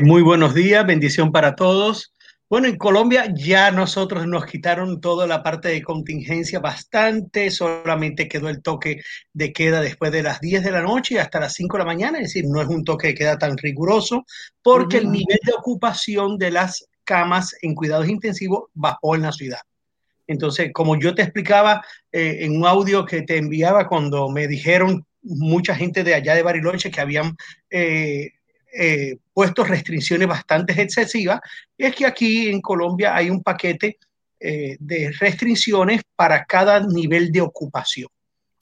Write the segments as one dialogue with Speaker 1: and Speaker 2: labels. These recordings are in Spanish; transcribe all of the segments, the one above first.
Speaker 1: Muy buenos días, bendición para todos. Bueno, en Colombia ya nosotros nos quitaron toda la parte de contingencia bastante, solamente quedó el toque de queda después de las 10 de la noche hasta las 5 de la mañana, es decir, no es un toque de queda tan riguroso porque el nivel de ocupación de las camas en cuidados intensivos bajó en la ciudad. Entonces, como yo te explicaba eh, en un audio que te enviaba cuando me dijeron mucha gente de allá de Bariloche que habían... Eh, eh, puesto restricciones bastante excesivas, es que aquí en Colombia hay un paquete eh, de restricciones para cada nivel de ocupación.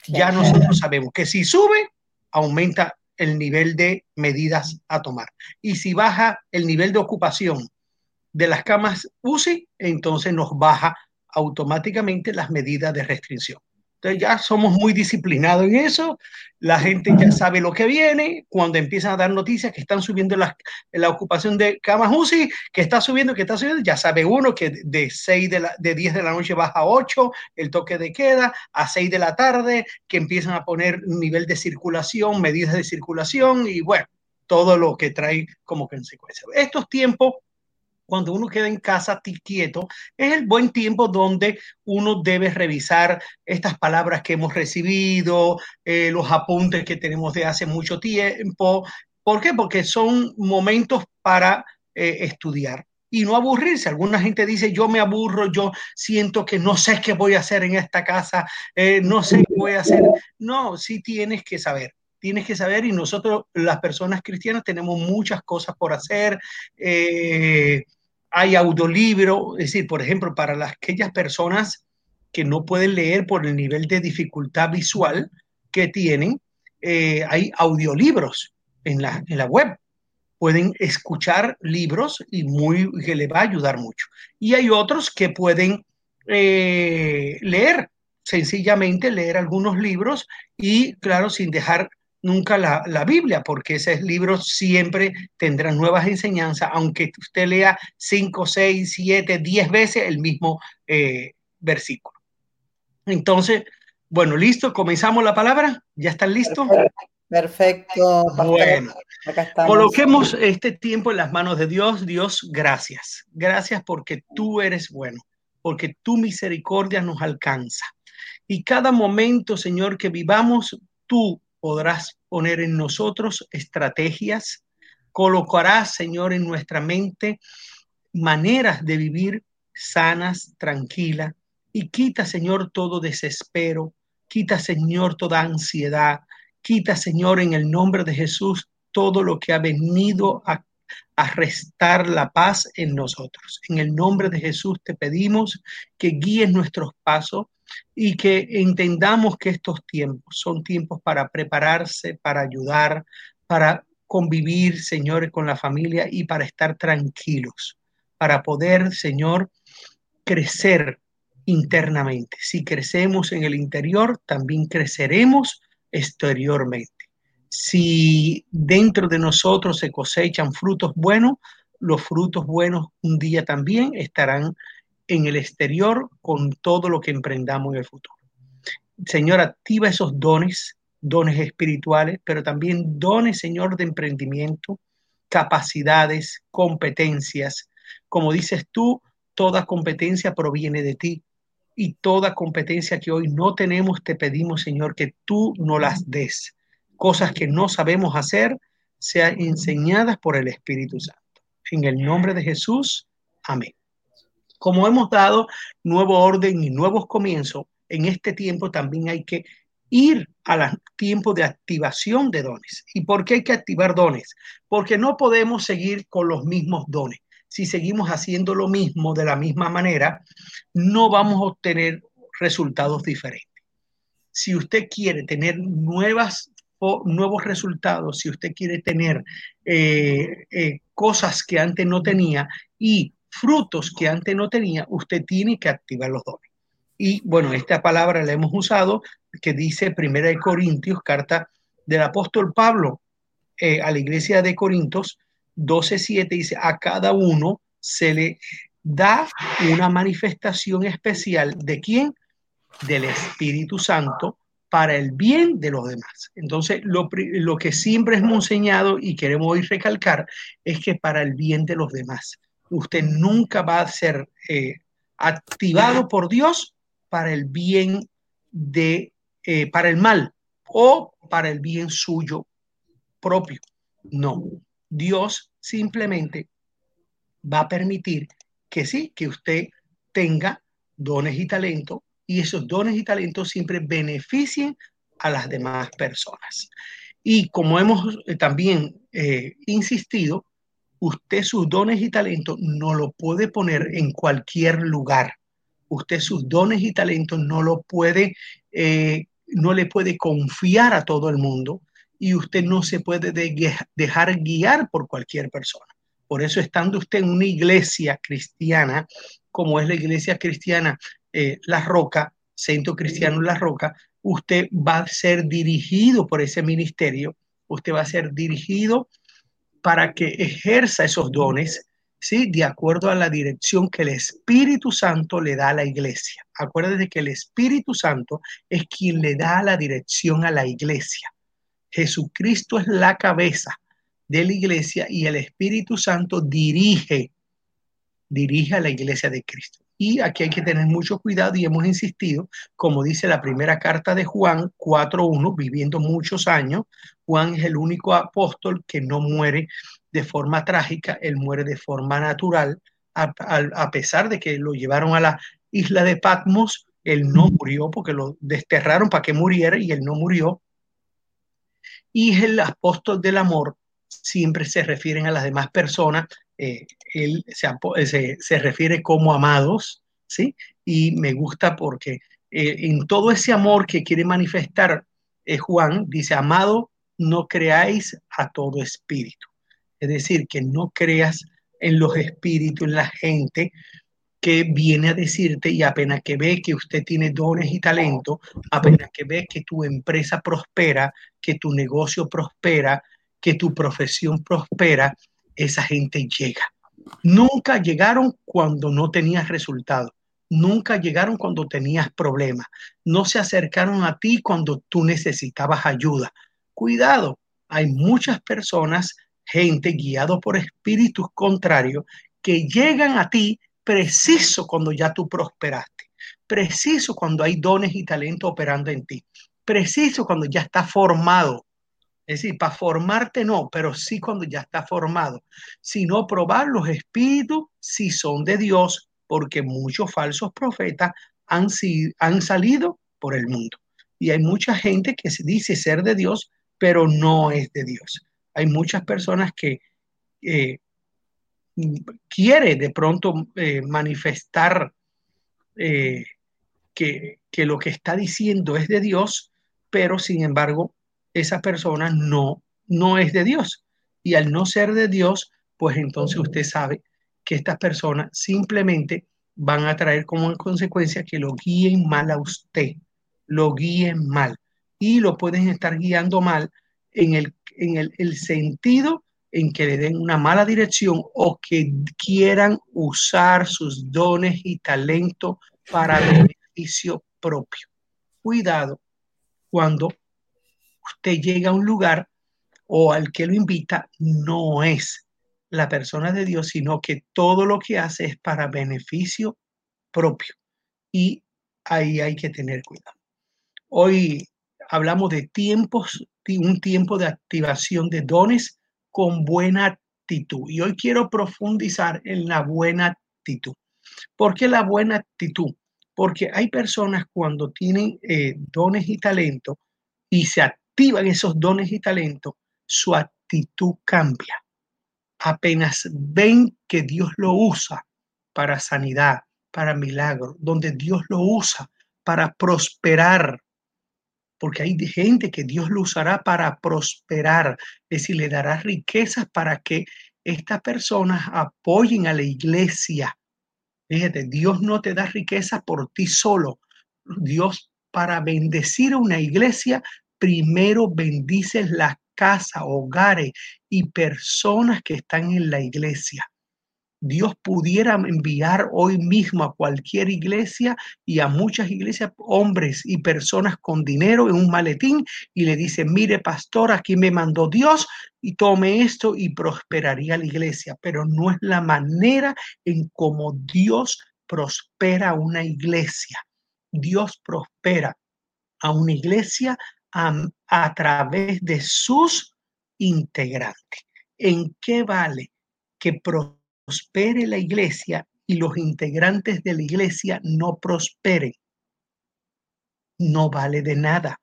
Speaker 1: Ya nosotros sabemos que si sube, aumenta el nivel de medidas a tomar. Y si baja el nivel de ocupación de las camas UCI, entonces nos baja automáticamente las medidas de restricción. Entonces ya somos muy disciplinados en eso, la gente ya sabe lo que viene, cuando empiezan a dar noticias que están subiendo la, la ocupación de camas UCI, que está subiendo, que está subiendo, ya sabe uno que de 6 de, la, de 10 de la noche baja a 8, el toque de queda, a 6 de la tarde, que empiezan a poner nivel de circulación, medidas de circulación y bueno, todo lo que trae como consecuencia. Estos tiempos cuando uno queda en casa quieto, es el buen tiempo donde uno debe revisar estas palabras que hemos recibido, eh, los apuntes que tenemos de hace mucho tiempo. ¿Por qué? Porque son momentos para eh, estudiar y no aburrirse. Alguna gente dice, yo me aburro, yo siento que no sé qué voy a hacer en esta casa, eh, no sé qué voy a hahacer. No, sí tienes que saber tienes que saber y nosotros las personas cristianas tenemos muchas cosas por hacer. Eh, hay audiolibro, es decir, por ejemplo, para las, aquellas personas que no pueden leer por el nivel de dificultad visual que tienen, eh, hay audiolibros en la, en la web. Pueden escuchar libros y muy, que le va a ayudar mucho. Y hay otros que pueden eh, leer, sencillamente leer algunos libros y, claro, sin dejar nunca la, Biblia, porque ese libro siempre tendrá nuevas enseñanzas, aunque usted lea 5, 6, 7, 10 veces el mismo eh, versículo. Entonces, bueno, listo, comenzamos la palabra. ¿Ya están listos?
Speaker 2: Perfecto.
Speaker 1: Bueno, coloquemos este tiempo en las manos de Dios. Dios, gracias. Gracias porque tú eres bueno, porque tu misericordia nos alcanza. Y cada momento, Señor, que vivamos, tú podrás poner en nosotros estrategias, colocarás, Señor, en nuestra mente maneras de vivir sanas, tranquilas, y quita, Señor, todo desespero, quita, Señor, toda ansiedad, quita, Señor, en el nombre de Jesús, todo lo que ha venido a, restar la paz en nosotros. En el nombre de Jesús te pedimos que guíes nuestros pasos, y que entendamos que estos tiempos son tiempos para prepararse, para ayudar, para convivir, Señor, con la familia y para estar tranquilos, para poder, Señor, crecer internamente. Si crecemos en el interior, también creceremos exteriormente. Si dentro de nosotros se cosechan frutos buenos, los frutos buenos un día también estarán en el exterior con todo lo que emprendamos en el futuro. Señor, activa esos dones, dones espirituales, pero también dones, Señor, de emprendimiento, capacidades, competencias. Como dices tú, toda competencia proviene de ti. Y toda competencia que hoy no tenemos, te pedimos, Señor, que tú no las des. Cosas que no sabemos hacer, sean enseñadas por el Espíritu Santo. En el nombre de Jesús, amén. Como hemos dado nuevo orden y nuevos comienzos, en este tiempo también hay que ir al tiempo de activación de dones. ¿Y por qué hay que activar dones? Porque no podemos seguir con los mismos dones. Si seguimos haciendo lo mismo de la misma manera, no vamos a obtener resultados diferentes. Si usted quiere tener nuevas o nuevos resultados, si usted quiere tener eh, eh, cosas que antes no tenía y frutos que antes no tenía, usted tiene que activar los dones. Y bueno, esta palabra la hemos usado, que dice Primera de Corintios, carta del apóstol Pablo eh, a la iglesia de Corintios 12.7, dice, a cada uno se le da una manifestación especial de quién? Del Espíritu Santo para el bien de los demás. Entonces, lo, lo que siempre hemos enseñado y queremos hoy recalcar es que para el bien de los demás. Usted nunca va a ser eh, activado por Dios para el bien de, eh, para el mal o para el bien suyo propio. No, Dios simplemente va a permitir que sí, que usted tenga dones y talentos y esos dones y talentos siempre beneficien a las demás personas. Y como hemos eh, también insistido, usted sus dones y talentos no lo puede poner en cualquier lugar. Usted sus dones y talentos no lo puede, eh, no le puede confiar a todo el mundo y usted no se puede dejar guiar por cualquier persona. Por eso, estando usted en una iglesia cristiana, como es la iglesia cristiana eh, La Roca, Centro Cristiano La Roca, usted va a ser dirigido por ese ministerio, usted va a ser dirigido para que ejerza esos dones, ¿sí? De acuerdo a la dirección que el Espíritu Santo le da a la iglesia. Acuérdate que el Espíritu Santo es quien le da la dirección a la iglesia. Jesucristo es la cabeza de la iglesia y el Espíritu Santo dirige, dirige a la iglesia de Cristo. Y aquí hay que tener mucho cuidado y hemos insistido, como dice la primera carta de Juan 4.1, viviendo muchos años, Juan es el único apóstol que no muere de forma trágica, él muere de forma natural, a, pesar de que lo llevaron a la isla de Patmos, él no murió porque lo desterraron para que muriera y él no murió. Y el apóstol del amor, siempre se refieren a las demás personas eh, él se, se, refiere como amados, ¿sí? Y me gusta porque eh, en todo ese amor que quiere manifestar eh, Juan, dice, amado, no creáis a todo espíritu. Es decir, que no creas en los espíritus, en la gente que viene a decirte y apenas que ve que usted tiene dones y talento, apenas que ve que tu empresa prospera, que tu negocio prospera, que tu profesión prospera, esa gente llega. Nunca llegaron cuando no tenías resultado. Nunca llegaron cuando tenías problemas. No se acercaron a ti cuando tú necesitabas ayuda. Cuidado, hay muchas personas, gente guiado por espíritus contrarios, que llegan a ti preciso cuando ya tú prosperaste, preciso cuando hay dones y talento operando en ti, preciso cuando ya está formado, es decir, para formarte no, pero sí cuando ya está formado, sino probar los espíritus si son de Dios, porque muchos falsos profetas han, salido por el mundo. Y hay mucha gente que se dice ser de Dios, pero no es de Dios. Hay muchas personas que eh, quiere de pronto eh, manifestar eh, que lo que está diciendo es de Dios, pero sin embargo esa persona no, no es de Dios. Y al no ser de Dios, pues entonces usted sabe que estas personas simplemente van a traer como consecuencia que lo guíen mal a usted, lo guíen mal. Y lo pueden estar guiando mal en el, en el, el sentido en que le den una mala dirección o que quieran usar sus dones y talento para beneficio propio. Cuidado cuando usted llega a un lugar o al que lo invita no es la persona de Dios, sino que todo lo que hace es para beneficio propio. Y ahí hay que tener cuidado. Hoy hablamos de tiempos, un tiempo de activación de dones con buena actitud. Y hoy quiero profundizar en la buena actitud. ¿Por qué la buena actitud? Porque hay personas cuando tienen eh, dones y talento y se activan esos dones y talentos, su actitud cambia. Apenas ven que Dios lo usa para sanidad, para milagro, donde Dios lo usa para prosperar, porque hay gente que Dios lo usará para prosperar, es decir, le dará riquezas para que estas personas apoyen a la iglesia. Fíjate, Dios no te da riquezas por ti solo. Dios para bendecir a una iglesia primero bendices la casa, hogares y personas que están en la iglesia. Dios pudiera enviar hoy mismo a cualquier iglesia y a muchas iglesias, hombres y personas con dinero en un maletín y le dice, mire pastor, aquí me mandó Dios y tome esto y prosperaría la iglesia. Pero no es la manera en cómo Dios prospera una iglesia. Dios prospera a una iglesia a, través de sus integrantes. ¿En qué vale que prospere la iglesia y los integrantes de la iglesia no prosperen? No vale de nada.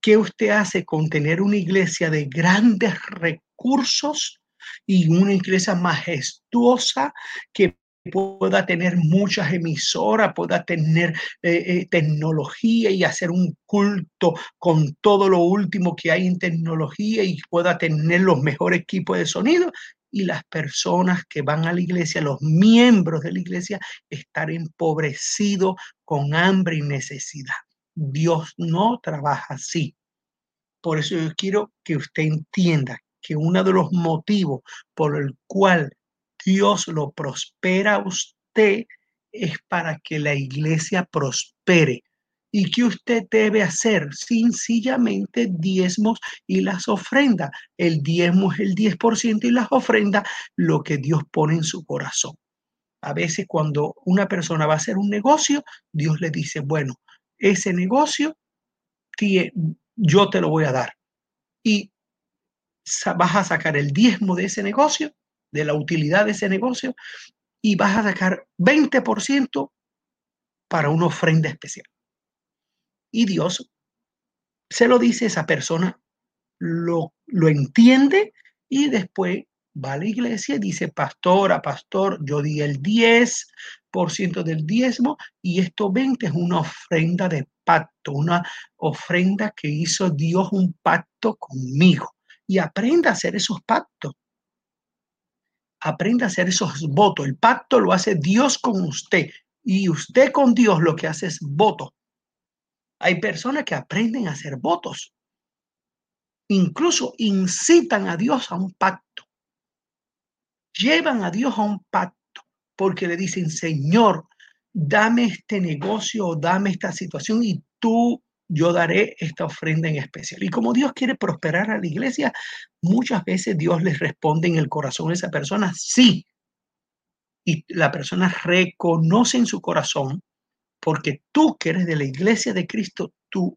Speaker 1: ¿Qué usted hace con tener una iglesia de grandes recursos y una iglesia majestuosa que pueda tener muchas emisoras, pueda tener eh, eh, tecnología y hacer un culto con todo lo último que hay en tecnología y pueda tener los mejores equipos de sonido y las personas que van a la iglesia, los miembros de la iglesia, estar empobrecidos con hambre y necesidad. Dios no trabaja así. Por eso yo quiero que usted entienda que uno de los motivos por el cual Dios lo prospera a usted es para que la iglesia prospere. ¿Y qué usted debe hacer? Sencillamente diezmos y las ofrendas. El diezmo es el 10% y las ofrendas lo que Dios pone en su corazón. A veces cuando una persona va a hacer un negocio, Dios le dice, bueno, ese negocio yo te lo voy a dar. Y vas a sacar el diezmo de ese negocio de la utilidad de ese negocio y vas a sacar 20% para una ofrenda especial. Y Dios se lo dice, esa persona lo, lo entiende y después va a la iglesia y dice, pastora, pastor, yo di el 10% del diezmo y esto 20 es una ofrenda de pacto, una ofrenda que hizo Dios un pacto conmigo. Y aprenda a hacer esos pactos aprenda a hacer esos votos. El pacto lo hace Dios con usted y usted con Dios lo que hace es voto. Hay personas que aprenden a hacer votos. Incluso incitan a Dios a un pacto. Llevan a Dios a un pacto porque le dicen, Señor, dame este negocio dame esta situación y tú yo daré esta ofrenda en especial. Y como Dios quiere prosperar a la iglesia, muchas veces Dios les responde en el corazón a esa persona, sí. Y la persona reconoce en su corazón, porque tú que eres de la iglesia de Cristo, tú,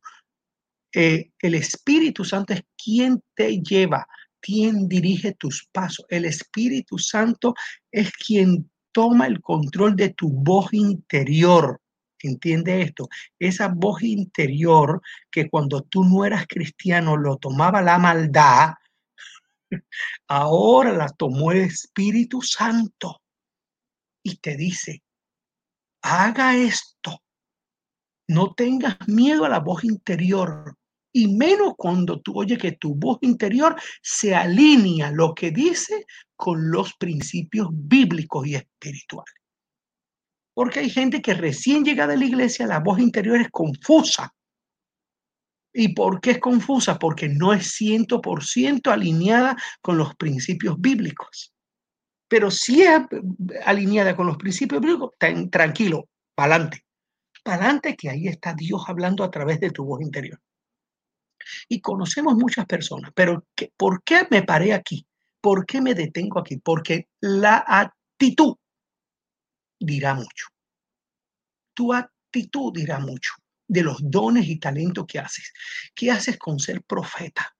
Speaker 1: eh, el Espíritu Santo es quien te lleva, quien dirige tus pasos. El Espíritu Santo es quien toma el control de tu voz interior entiende esto, esa voz interior que cuando tú no eras cristiano lo tomaba la maldad, ahora la tomó el Espíritu Santo y te dice, haga esto, no tengas miedo a la voz interior. Y menos cuando tú oyes que tu voz interior se alinea lo que dice con los principios bíblicos y espirituales. Porque hay gente que recién llega de la iglesia, la voz interior es confusa. ¿Y por qué es confusa? Porque no es ciento por ciento alineada con los principios bíblicos. Pero si es alineada con los principios bíblicos, tranquilo, para adelante. Para adelante que ahí está Dios hablando a través de tu voz interior. Y conocemos muchas personas, pero ¿por qué me paré aquí? ¿Por qué me detengo aquí? Porque la actitud dirá mucho. Tu actitud dirá mucho de los dones y talentos que haces. ¿Qué haces con ser profeta?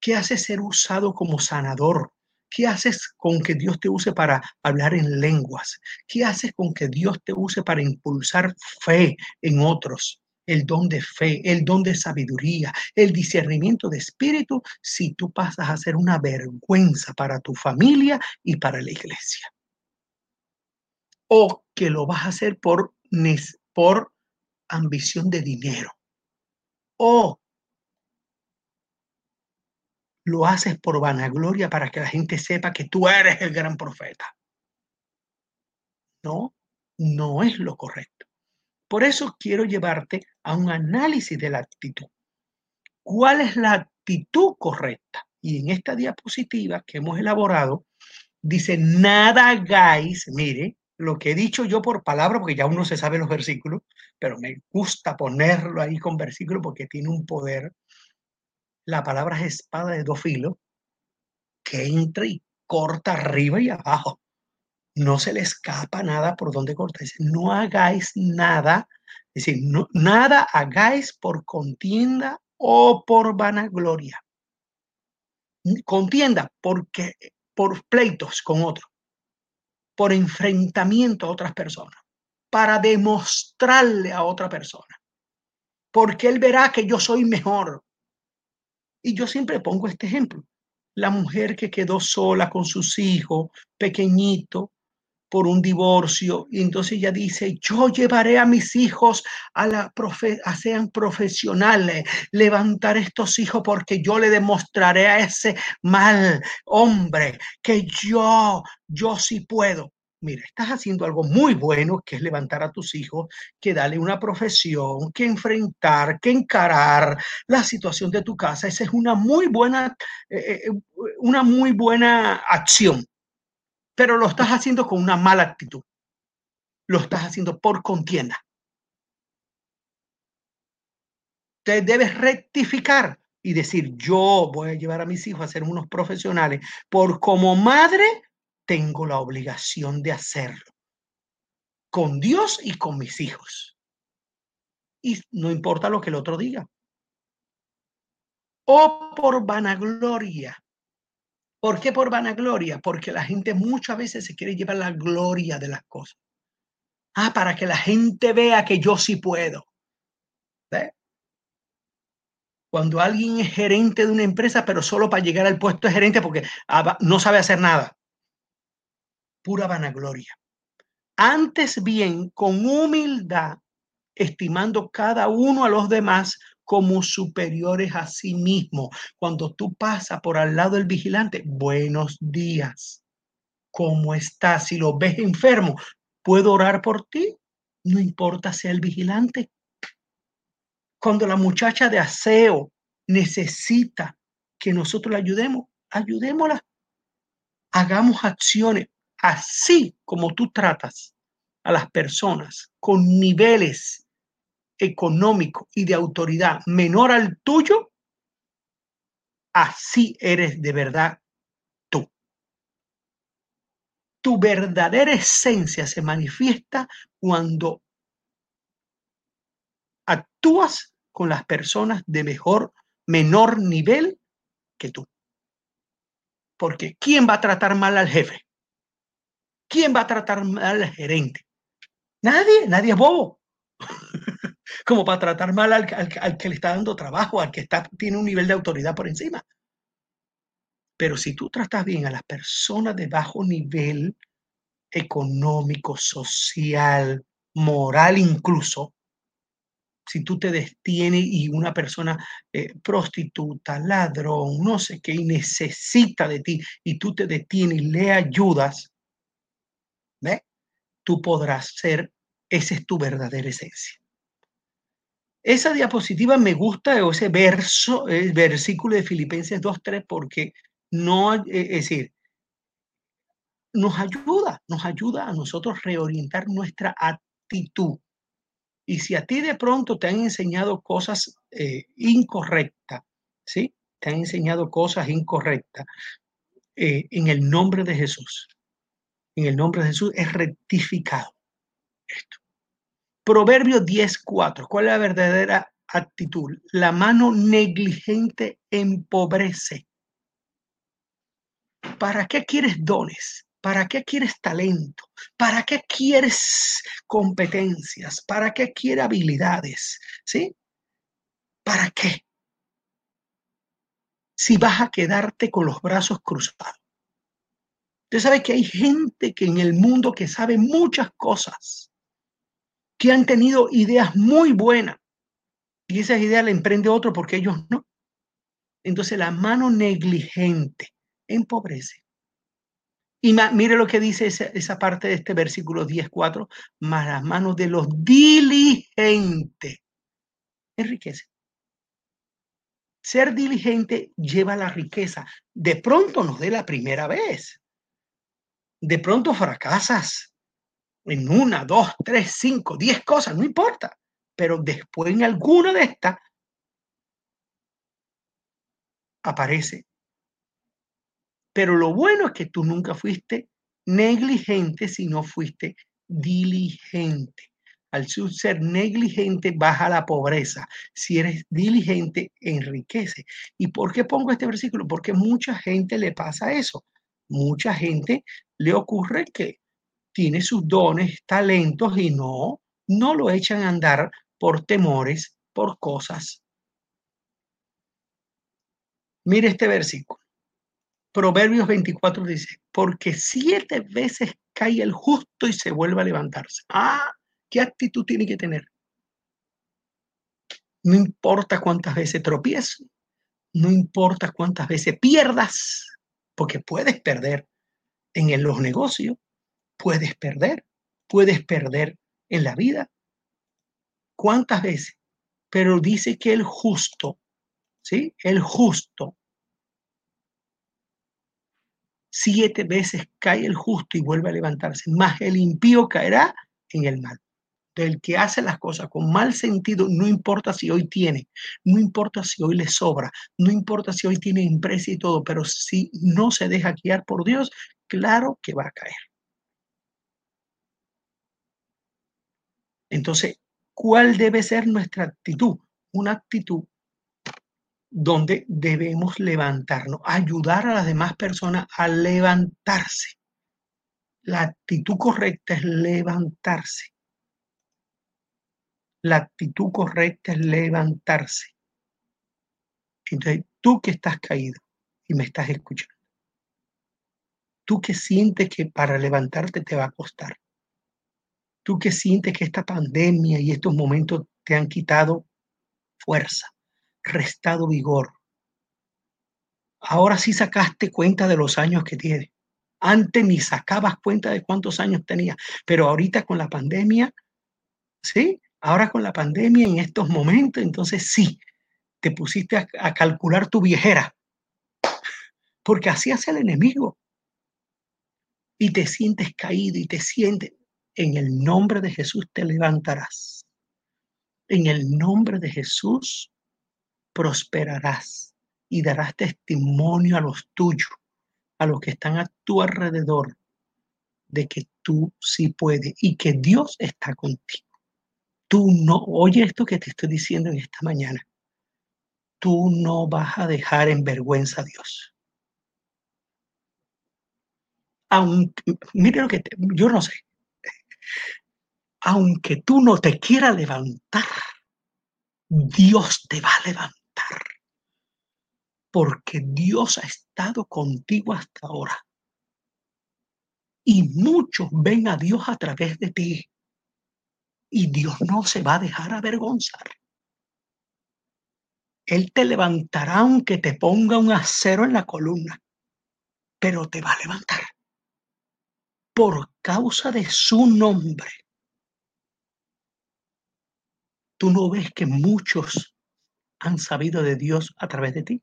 Speaker 1: ¿Qué haces ser usado como sanador? ¿Qué haces con que Dios te use para hablar en lenguas? ¿Qué haces con que Dios te use para impulsar fe en otros? El don de fe, el don de sabiduría, el discernimiento de espíritu, si tú pasas a ser una vergüenza para tu familia y para la iglesia o que lo vas a hacer por, por ambición de dinero o lo haces por vanagloria para que la gente sepa que tú eres el gran profeta. No, no es lo correcto. Por eso quiero llevarte a un análisis de la actitud. ¿Cuál es la actitud correcta? Y en esta diapositiva que hemos elaborado, Dice, nada hagáis, mire, lo que he dicho yo por palabra, porque ya uno se sabe los versículos, pero me gusta ponerlo ahí con versículos porque tiene un poder. La palabra es espada de dos filos que entra y corta arriba y abajo. No se le escapa nada por donde corta. Dice, no hagáis nada, es decir, no, nada hagáis por contienda o por vanagloria. Contienda porque por pleitos con otros por enfrentamiento a otras personas, para demostrarle a otra persona, porque él verá que yo soy mejor. Y yo siempre pongo este ejemplo. La mujer que quedó sola con sus hijos, pequeñito, por un divorcio, y entonces ella dice, yo llevaré a mis hijos a la profe a sean profesionales, levantar estos hijos porque yo le demostraré a ese mal hombre que yo, yo sí puedo. Mira, estás haciendo algo muy bueno, que es levantar a tus hijos, que darle una profesión, que enfrentar, que encarar la situación de tu casa. Esa es una muy buena, eh, eh, una muy buena acción pero lo estás haciendo con una mala actitud. Lo estás haciendo por contienda. Te debes rectificar y decir, yo voy a llevar a mis hijos a ser unos profesionales, por como madre tengo la obligación de hacerlo, con Dios y con mis hijos. Y no importa lo que el otro diga. O por vanagloria, ¿Por qué por vanagloria? Porque la gente muchas veces se quiere llevar la gloria de las cosas. Ah, para que la gente vea que yo sí puedo. ¿Ve? Cuando alguien es gerente de una empresa, pero solo para llegar al puesto de gerente porque ah, no sabe hacer nada. Pura vanagloria. Antes bien, con humildad, estimando cada uno a los demás como superiores a sí mismo. Cuando tú pasas por al lado del vigilante, buenos días. ¿Cómo estás? Si lo ves enfermo, ¿puedo orar por ti? No importa sea el vigilante. Cuando la muchacha de aseo necesita que nosotros la ayudemos, ayudémosla. Hagamos acciones así como tú tratas a las personas con niveles económico y de autoridad menor al tuyo, así eres de verdad tú. Tu verdadera esencia se manifiesta cuando actúas con las personas de mejor, menor nivel que tú. Porque ¿quién va a tratar mal al jefe? ¿Quién va a tratar mal al gerente? Nadie, nadie es bobo como para tratar mal al, que le está dando trabajo, al que tiene un nivel de autoridad por encima. Pero si tú tratas bien a las personas de bajo nivel económico, social, moral incluso, si tú te destienes y una persona eh, prostituta, ladrón, no sé qué, y necesita de ti, y tú te detienes y le ayudas, ¿ve? Tú podrás ser, esa es tu verdadera esencia. Esa diapositiva me gusta, o ese verso, el versículo de Filipenses 2.3, porque no, eh, es decir, nos ayuda, nos ayuda a nosotros reorientar nuestra actitud. Y si a ti de pronto te han enseñado cosas eh, incorrectas, ¿sí? Te han enseñado cosas incorrectas, eh, en el nombre de Jesús, en el nombre de Jesús es rectificado esto. Proverbio 10.4. ¿Cuál es la verdadera actitud? La mano negligente empobrece. ¿Para qué quieres dones? ¿Para qué quieres talento? ¿Para qué quieres competencias? ¿Para qué quieres habilidades? ¿Sí? ¿Para qué? Si vas a quedarte con los brazos cruzados. Usted sabe que hay gente que en el mundo que sabe muchas cosas, que han tenido ideas muy buenas y esas ideas le emprende otro porque ellos no. Entonces la mano negligente empobrece. Y mire lo que dice esa, parte de este versículo 10.4, más las manos de los diligentes enriquece. Ser diligente lleva la riqueza. De pronto nos dé la primera vez, De pronto fracasas en una, dos, tres, cinco, diez cosas, no importa. Pero después en alguna de estas aparece. Pero lo bueno es que tú nunca fuiste negligente, sino fuiste diligente. Al ser negligente baja la pobreza. Si eres diligente, enriquece. ¿Y por qué pongo este versículo? Porque mucha gente le pasa eso. Mucha gente le ocurre que tiene sus dones, talentos y no, no lo echan a andar por temores, por cosas. Mire este versículo. Proverbios 24 dice, porque siete veces cae el justo y se vuelve a levantarse. Ah, ¿qué actitud tiene que tener? No importa cuántas veces tropiezo, no importa cuántas veces pierdas, porque puedes perder en los negocios, puedes perder, puedes perder en la vida. ¿Cuántas veces? Pero dice que el justo, ¿sí? El justo Siete veces cae el justo y vuelve a levantarse, más el impío caerá en el mal. El que hace las cosas con mal sentido, no importa si hoy tiene, no importa si hoy le sobra, no importa si hoy tiene empresa y todo, pero si no se deja guiar por Dios, claro que va a caer. Entonces, ¿cuál debe ser nuestra actitud? Una actitud donde debemos levantarnos, ayudar a las demás personas a levantarse. La actitud correcta es levantarse. La actitud correcta es levantarse. Entonces, tú que estás caído y me estás escuchando, tú que sientes que para levantarte te va a costar, tú que sientes que esta pandemia y estos momentos te han quitado fuerza, restado vigor. Ahora sí sacaste cuenta de los años que tiene. Antes ni sacabas cuenta de cuántos años tenía, pero ahorita con la pandemia, ¿sí? Ahora con la pandemia en estos momentos, entonces sí, te pusiste a, a calcular tu viejera, porque así hace el enemigo. Y te sientes caído y te sientes, en el nombre de Jesús te levantarás. En el nombre de Jesús prosperarás y darás testimonio a los tuyos, a los que están a tu alrededor, de que tú sí puedes y que Dios está contigo. Tú no, oye esto que te estoy diciendo en esta mañana, tú no vas a dejar en vergüenza a Dios. Aunque, mire lo que yo no sé, aunque tú no te quieras levantar, Dios te va a levantar porque Dios ha estado contigo hasta ahora. Y muchos ven a Dios a través de ti. Y Dios no se va a dejar avergonzar. Él te levantará aunque te ponga un acero en la columna, pero te va a levantar por causa de su nombre. Tú no ves que muchos han sabido de Dios a través de ti.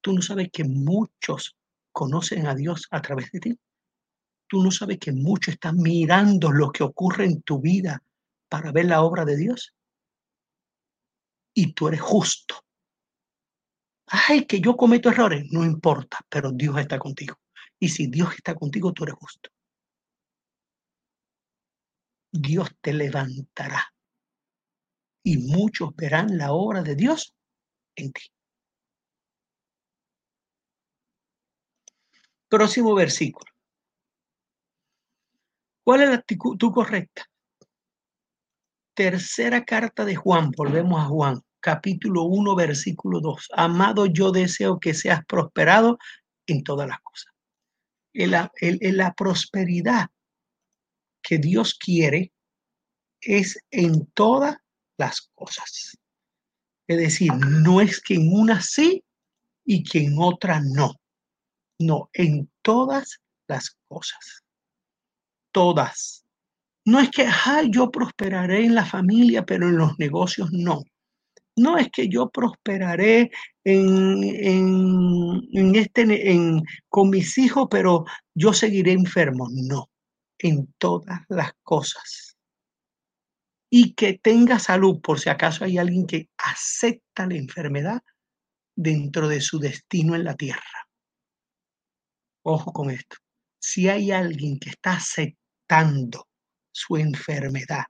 Speaker 1: Tú no sabes que muchos conocen a Dios a través de ti. Tú no sabes que muchos están mirando lo que ocurre en tu vida para ver la obra de Dios. Y tú eres justo. Ay, que yo cometo errores. No importa, pero Dios está contigo. Y si Dios está contigo, tú eres justo. Dios te levantará. Y muchos verán la obra de Dios en ti. Próximo versículo. ¿Cuál es la actitud correcta? Tercera carta de Juan, volvemos a Juan, capítulo 1, versículo 2. Amado, yo deseo que seas prosperado en todas las cosas. En la, en la prosperidad que Dios quiere es en todas las cosas. Es decir, no es que en una sí y que en otra no. No, en todas las cosas. Todas. No es que, ay, yo prosperaré en la familia, pero en los negocios no. No es que yo prosperaré en, en, este, en, con mis hijos, pero yo seguiré enfermo. No, en todas las cosas. Y que tenga salud, por si acaso hay alguien que acepta la enfermedad dentro de su destino en la tierra. Ojo con esto. Si hay alguien que está aceptando su enfermedad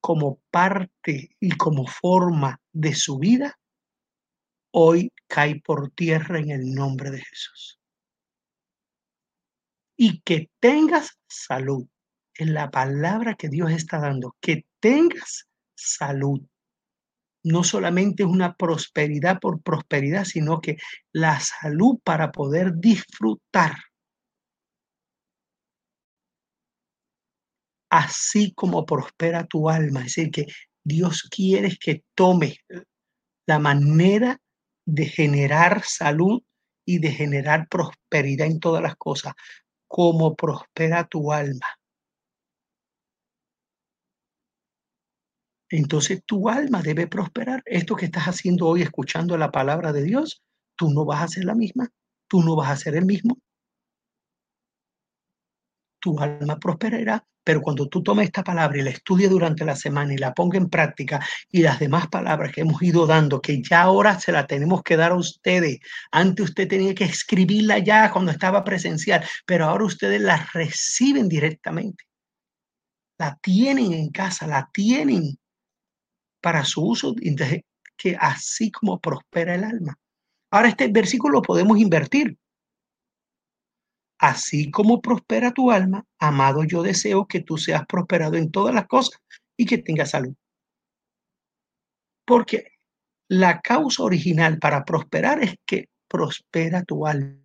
Speaker 1: como parte y como forma de su vida, hoy cae por tierra en el nombre de Jesús. Y que tengas salud. En la palabra que Dios está dando, que tengas salud. No solamente es una prosperidad por prosperidad, sino que la salud para poder disfrutar así como prospera tu alma. Es decir, que Dios quiere que tome la manera de generar salud y de generar prosperidad en todas las cosas, como prospera tu alma. Entonces tu alma debe prosperar. Esto que estás haciendo hoy, escuchando la palabra de Dios, tú no vas a ser la misma, tú no vas a ser el mismo. Tu alma prosperará pero cuando tú tomes esta palabra y la estudies durante la semana y la ponga en práctica y las demás palabras que hemos ido dando, que ya ahora se la tenemos que dar a ustedes. Antes usted tenía que escribirla ya cuando estaba presencial, pero ahora ustedes la reciben directamente. La tienen en casa, la tienen para su uso, que así como prospera el alma. Ahora este versículo lo podemos invertir. Así como prospera tu alma, amado, yo deseo que tú seas prosperado en todas las cosas y que tengas salud. Porque la causa original para prosperar es que prospera tu alma.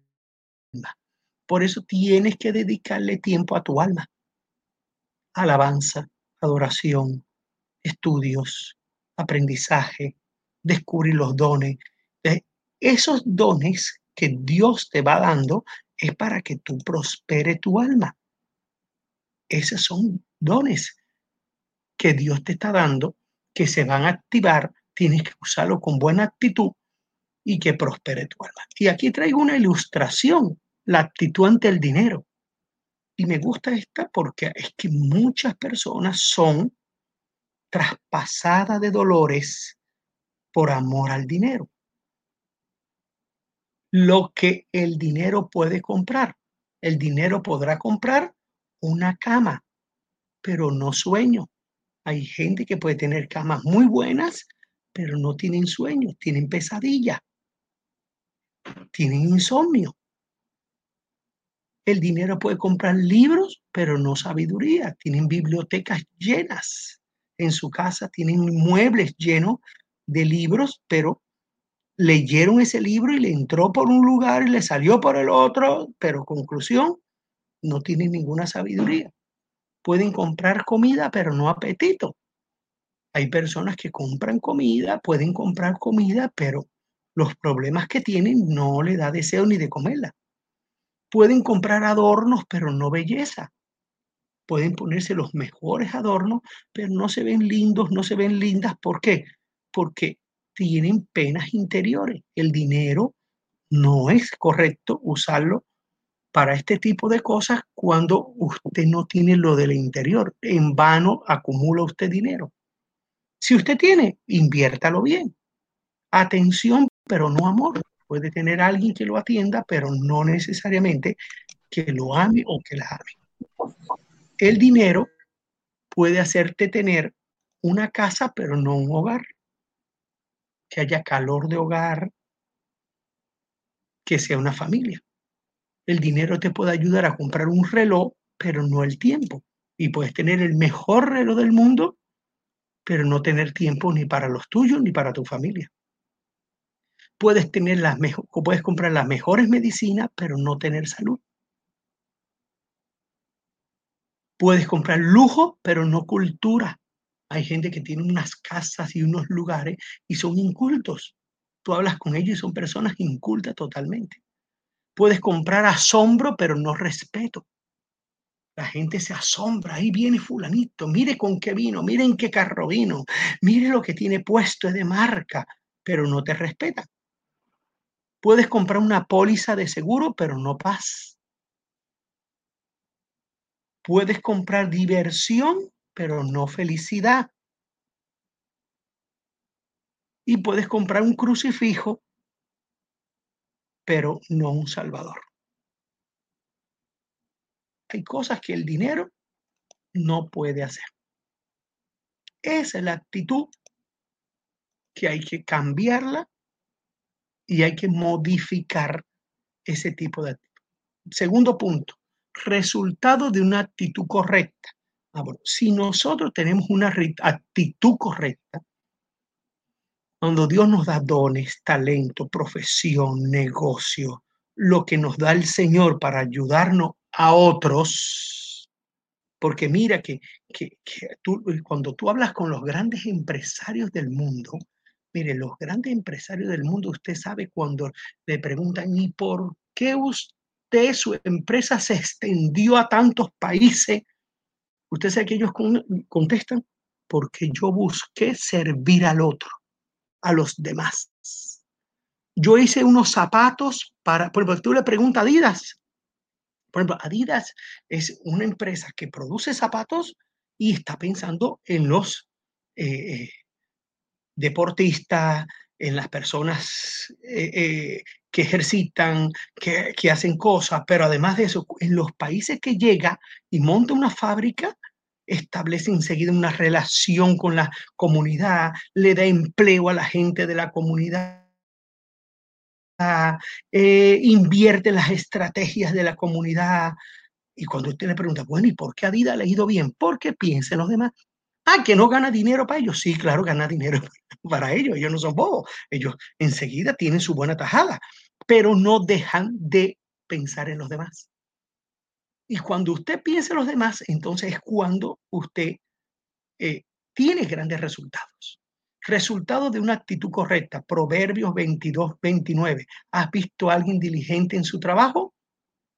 Speaker 1: Por eso tienes que dedicarle tiempo a tu alma. Alabanza, adoración, estudios, aprendizaje, descubrir los dones. Eh, esos dones que Dios te va dando es para que tú prospere tu alma. Esos son dones que Dios te está dando, que se van a activar, tienes que usarlo con buena actitud y que prospere tu alma. Y aquí traigo una ilustración, la actitud ante el dinero. Y me gusta esta porque es que muchas personas son traspasadas de dolores por amor al dinero lo que el dinero puede comprar. El dinero podrá comprar una cama, pero no sueño. Hay gente que puede tener camas muy buenas, pero no tienen sueño, tienen pesadilla, tienen insomnio. El dinero puede comprar libros, pero no sabiduría. Tienen bibliotecas llenas en su casa, tienen muebles llenos de libros, pero leyeron ese libro y le entró por un lugar y le salió por el otro, pero conclusión, no tienen ninguna sabiduría. Pueden comprar comida, pero no apetito. Hay personas que compran comida, pueden comprar comida, pero los problemas que tienen no le da deseo ni de comerla. Pueden comprar adornos, pero no belleza. Pueden ponerse los mejores adornos, pero no se ven lindos, no se ven lindas. ¿Por qué? Porque tienen penas interiores. El dinero no es correcto usarlo para este tipo de cosas cuando usted no tiene lo del interior. En vano acumula usted dinero. Si usted tiene, inviértalo bien. Atención, pero no amor. Puede tener alguien que lo atienda, pero no necesariamente que lo ame o que la ame. El dinero puede hacerte tener una casa, pero no un hogar que haya calor de hogar, que sea una familia. El dinero te puede ayudar a comprar un reloj, pero no el tiempo. Y puedes tener el mejor reloj del mundo, pero no tener tiempo ni para los tuyos ni para tu familia. Puedes tener las puedes comprar las mejores medicinas, pero no tener salud. Puedes comprar lujo, pero no cultura. Hay gente que tiene unas casas y unos lugares y son incultos. Tú hablas con ellos y son personas incultas totalmente. Puedes comprar asombro, pero no respeto. La gente se asombra, ahí viene fulanito, mire con qué vino, miren qué carro vino, mire lo que tiene puesto de marca. pero no te respetan. Puedes comprar una póliza de seguro, pero no paz. Puedes comprar diversión, pero no felicidad. Y puedes comprar un crucifijo, pero no un salvador. Hay cosas que el dinero no puede hacer. Esa es la actitud que hay que cambiarla y hay que modificar ese tipo de actitud. Segundo punto, resultado de una actitud correcta. Ah, si nosotros tenemos una actitud correcta, cuando Dios nos da dones, talento, profesión, negocio, lo que nos da el Señor para ayudarnos a otros, porque mira que, que, tú, cuando tú hablas con los grandes empresarios del mundo, mire, los grandes empresarios del mundo, usted sabe cuando le preguntan, ¿y por qué usted, su empresa se extendió a tantos países? Usted sabe que ellos contestan, porque yo busqué servir al otro, a los demás. Yo hice unos zapatos para, por ejemplo, tú le preguntas a Adidas. Por ejemplo, Adidas es una empresa que produce zapatos y está pensando en los eh, eh, deportistas, en las personas eh, que ejercitan, que, que, hacen cosas, pero además de eso, en los países que llega y monta una fábrica, establece enseguida una relación con la comunidad, le da empleo a la gente de la comunidad, eh, invierte en las estrategias de la comunidad. Y cuando usted le pregunta, bueno, ¿y por qué le ha ido bien? Porque piensa en los demás. Ah, que no gana dinero para ellos. Sí, claro, gana dinero para ellos. Ellos no son bobos. Ellos enseguida tienen su buena tajada, pero no dejan de pensar en los demás. Y cuando usted piensa en los demás, entonces es cuando usted eh, tiene grandes resultados. Resultado de una actitud correcta. Proverbios 22, 29. ¿Has visto a alguien diligente en su trabajo?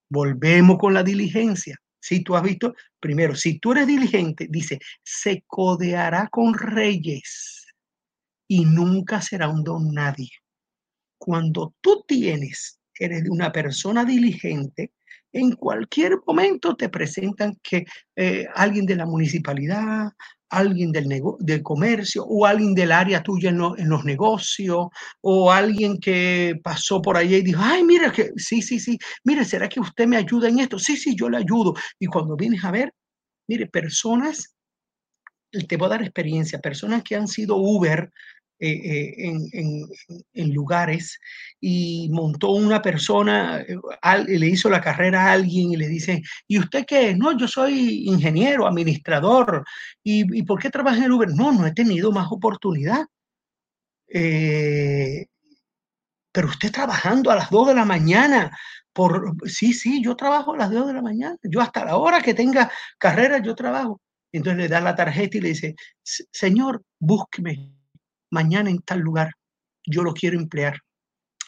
Speaker 1: Volvemos con la diligencia. Si tú has visto, primero, si tú eres diligente, dice, se codeará con reyes y nunca será un don nadie. Cuando tú tienes, eres una persona diligente, en cualquier momento te presentan que eh, alguien de la municipalidad, alguien del, del comercio o alguien del área tuya en, los negocios o alguien que pasó por allá y dijo, ay, mira, que sí, sí, sí, mire, ¿será que usted me ayuda en esto? Sí, sí, yo le ayudo. Y cuando vienes a ver, mire, personas, te voy a dar experiencia, personas que han sido Uber eh, eh, en, lugares y montó una persona, eh, le hizo la carrera a alguien y le dice, ¿y usted qué No, yo soy ingeniero, administrador. ¿Y, y por qué trabaja en el Uber? No, no he tenido más oportunidad. pero usted trabajando a las 2 de la mañana, por, sí, sí, yo trabajo a las 2 de la mañana, yo hasta la hora que tenga carrera, yo trabajo. Entonces le da la tarjeta y le dice, señor, búsqueme mañana en tal lugar, yo lo quiero emplear.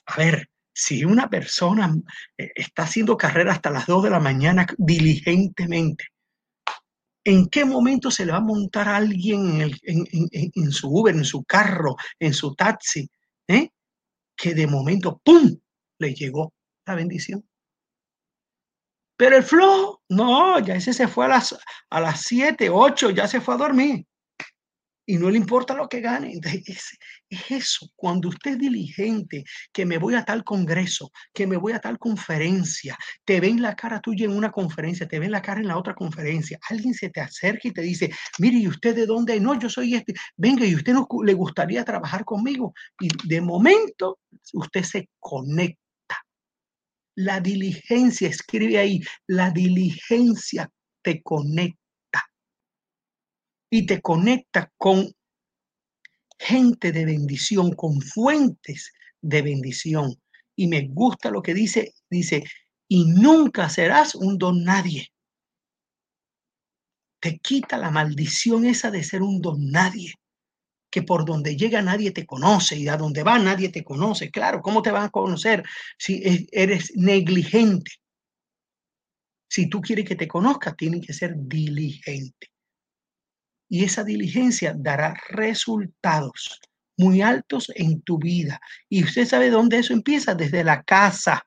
Speaker 1: A ver, si una persona eh, está haciendo carrera hasta las 2 de la mañana diligentemente, ¿en qué momento se le va a montar a alguien en, su Uber, en su carro, en su taxi, eh? que de momento, ¡pum!, le llegó la bendición? Pero el flojo, no, ya ese se fue a las, a las 7, 8, ya se fue a dormir y no le importa lo que gane. es, eso, cuando usted es diligente, que me voy a tal congreso, que me voy a tal conferencia, te ven la cara tuya en una conferencia, te ven la cara en la otra conferencia, alguien se te acerca y te dice, mire, ¿y usted de dónde? No, yo soy este, venga, ¿y usted no le gustaría trabajar conmigo? Y de momento usted se conecta. La diligencia, escribe ahí, la diligencia te conecta y te conecta con gente de bendición, con fuentes de bendición. Y me gusta lo que dice, dice, y nunca serás un don nadie. Te quita la maldición esa de ser un don nadie, que por donde llega nadie te conoce y a donde va nadie te conoce. Claro, ¿cómo te van a conocer si eres negligente? Si tú quieres que te conozca, tienen que ser diligente y esa diligencia dará resultados. muy altos en tu vida. Y usted sabe dónde eso empieza, desde la casa.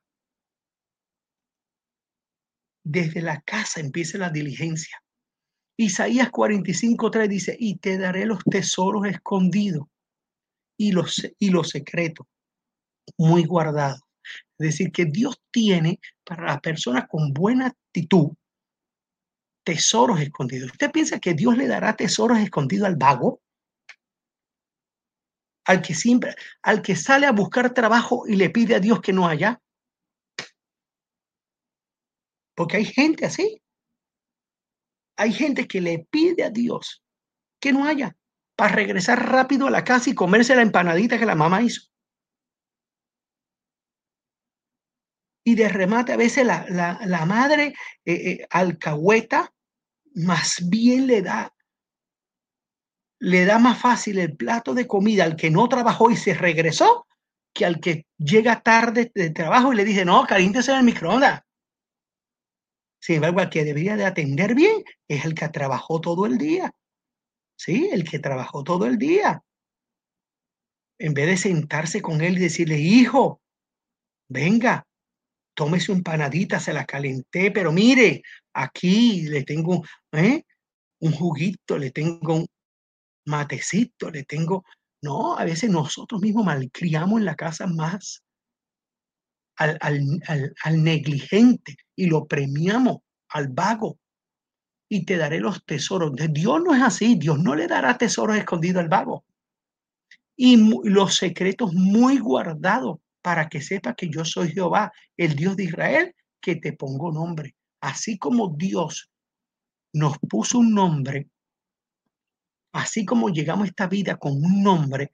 Speaker 1: Desde la casa empieza la diligencia. Isaías 45.3 dice, y te daré los tesoros escondidos y los, y los secretos muy guardados. Es decir, que Dios tiene para las personas con buena actitud tesoros escondidos. ¿Usted piensa que Dios le dará tesoros escondidos al vago? Al que siempre, al que sale a buscar trabajo y le pide a Dios que no haya. Porque hay gente así. Hay gente que le pide a Dios que no haya para regresar rápido a la casa y comerse la empanadita que la mamá hizo. Y de remate a veces la, madre eh, eh, alcahueta más bien le da le da más fácil el plato de comida al que no trabajó y se regresó que al que llega tarde de trabajo y le dice, no, caliéntese en el microondas. Sin embargo, el que debería de atender bien es el que trabajó todo el día. Sí, el que trabajó todo el día. En vez de sentarse con él y decirle, hijo, venga, tome su empanadita, se la calenté, pero mire, aquí le tengo ¿eh? un juguito, le tengo un matecito, le tengo... No, a veces nosotros mismos malcriamos en la casa más al, al negligente y lo premiamos al vago y te daré los tesoros. Dios no es así, Dios no le dará tesoros escondidos al vago. Y los secretos muy guardados para que sepa que yo soy Jehová, el Dios de Israel, que te pongo nombre. Así como Dios nos puso un nombre, así como llegamos a esta vida con un nombre,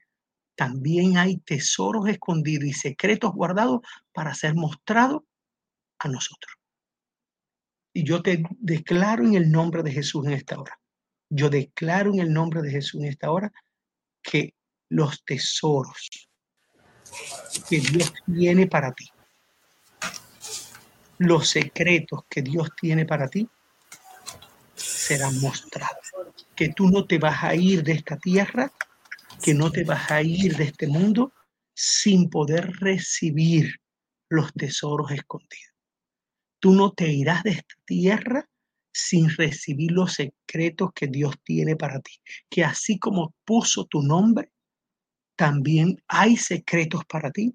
Speaker 1: también hay tesoros escondidos y secretos guardados para ser mostrados a nosotros. Y yo te declaro en el nombre de Jesús en esta hora. Yo declaro en el nombre de Jesús en esta hora que los tesoros que Dios tiene para ti. Los secretos que Dios tiene para ti serán mostrados. Que tú no te vas a ir de esta tierra, que no te vas a ir de este mundo sin poder recibir los tesoros escondidos. Tú no te irás de esta tierra sin recibir los secretos que Dios tiene para ti. Que así como puso tu nombre, también hay secretos para ti,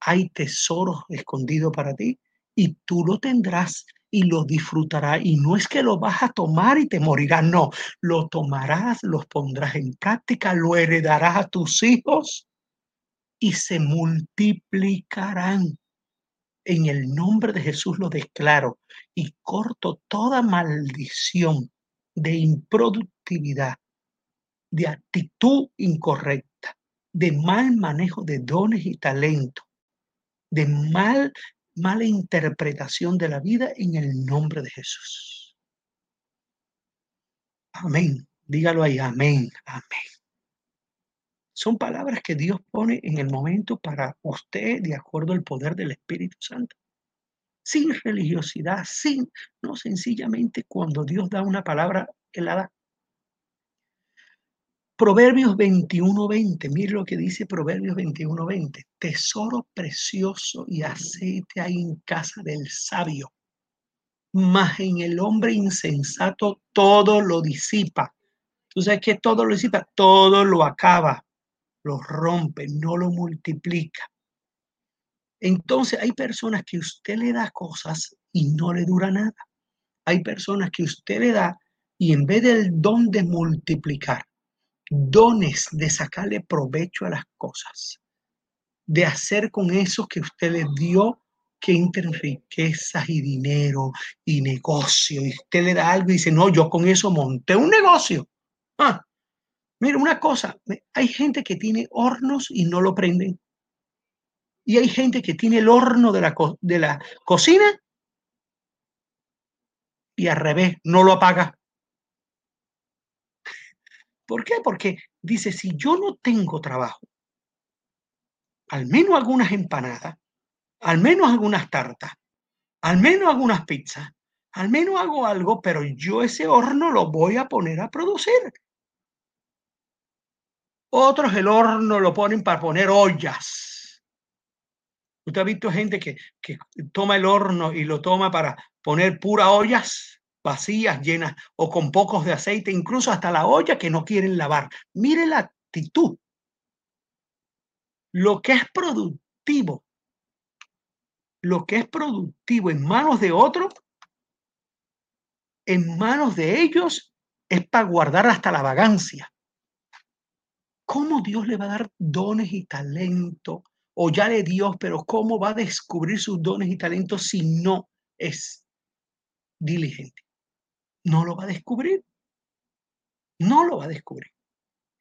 Speaker 1: hay tesoros escondidos para ti y tú lo tendrás y lo disfrutarás. Y no es que lo vas a tomar y te morirás, no, lo tomarás, los pondrás en práctica, lo heredarás a tus hijos y se multiplicarán. En el nombre de Jesús lo declaro y corto toda maldición de improductividad, de actitud incorrecta de mal manejo de dones y talentos, de mal, mala interpretación de la vida en el nombre de Jesús. Amén. Dígalo ahí, amén, amén. Son palabras que Dios pone en el momento para usted de acuerdo al poder del Espíritu Santo. Sin religiosidad, sin, no sencillamente cuando Dios da una palabra, Él la da. Proverbios 21:20, mire lo que dice Proverbios 21:20. Tesoro precioso y aceite hay en casa del sabio, mas en el hombre insensato todo lo disipa. ¿Tú sabes que todo lo disipa? Todo lo acaba, lo rompe, no lo multiplica. Entonces hay personas que usted le da cosas y no le dura nada. Hay personas que usted le da y en vez del don de multiplicar, dones de sacarle provecho a las cosas, de hacer con eso que usted les dio que entren riquezas y dinero y negocio. Y usted le da algo y dice, no, yo con eso monté un negocio. Ah, mira, una cosa, hay gente que tiene hornos y no lo prenden. Y hay gente que tiene el horno de la, de la cocina y al revés, no lo apaga. ¿Por qué? Porque dice, si yo no tengo trabajo, al menos algunas empanadas, al menos algunas tartas, al menos algunas pizzas, al menos hago algo, pero yo ese horno lo voy a poner a producir. Otros el horno lo ponen para poner ollas. ¿Usted ha visto gente que, que toma el horno y lo toma para poner pura ollas vacías, llenas o con pocos de aceite, incluso hasta la olla que no quieren lavar? Mire la actitud. Lo que es productivo, lo que es productivo en manos de otros, en manos de ellos es para guardar hasta la vagancia. ¿Cómo Dios le va a dar dones y talentos? O ya le dio, pero ¿cómo va a descubrir sus dones y talentos si no es diligente? No lo va a descubrir. No lo va a descubrir.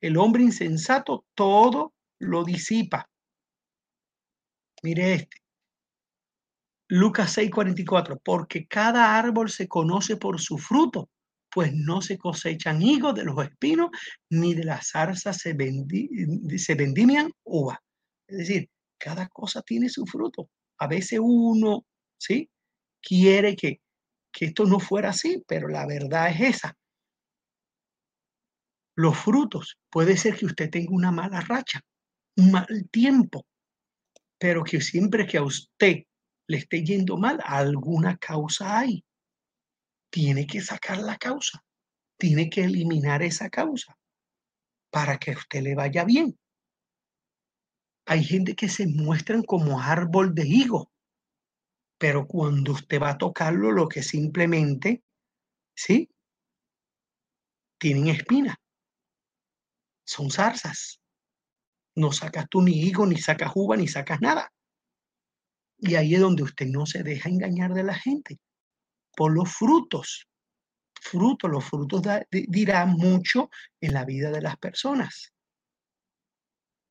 Speaker 1: El hombre insensato todo lo disipa. Mire este. Lucas 6:44, porque cada árbol se conoce por su fruto pues no se cosechan higos de los espinos, ni de las zarzas se, se vendimian uva. Es decir, cada cosa tiene su fruto. A veces uno, ¿sí? Quiere que, que esto no fuera así, pero la verdad es esa. Los frutos, puede ser que usted tenga una mala racha, un mal tiempo, pero que siempre que a usted le esté yendo mal, alguna causa hay tiene que sacar la causa, tiene que eliminar esa causa para que a usted le vaya bien. Hay gente que se muestran como árbol de higo, pero cuando usted va a tocarlo, lo que simplemente, ¿sí? Tienen espina. Son zarzas. No sacas tú ni higo, ni sacas uva, ni sacas nada. Y ahí es donde usted no se deja engañar de la gente por los frutos. Frutos, los frutos dirán mucho en la vida de las personas.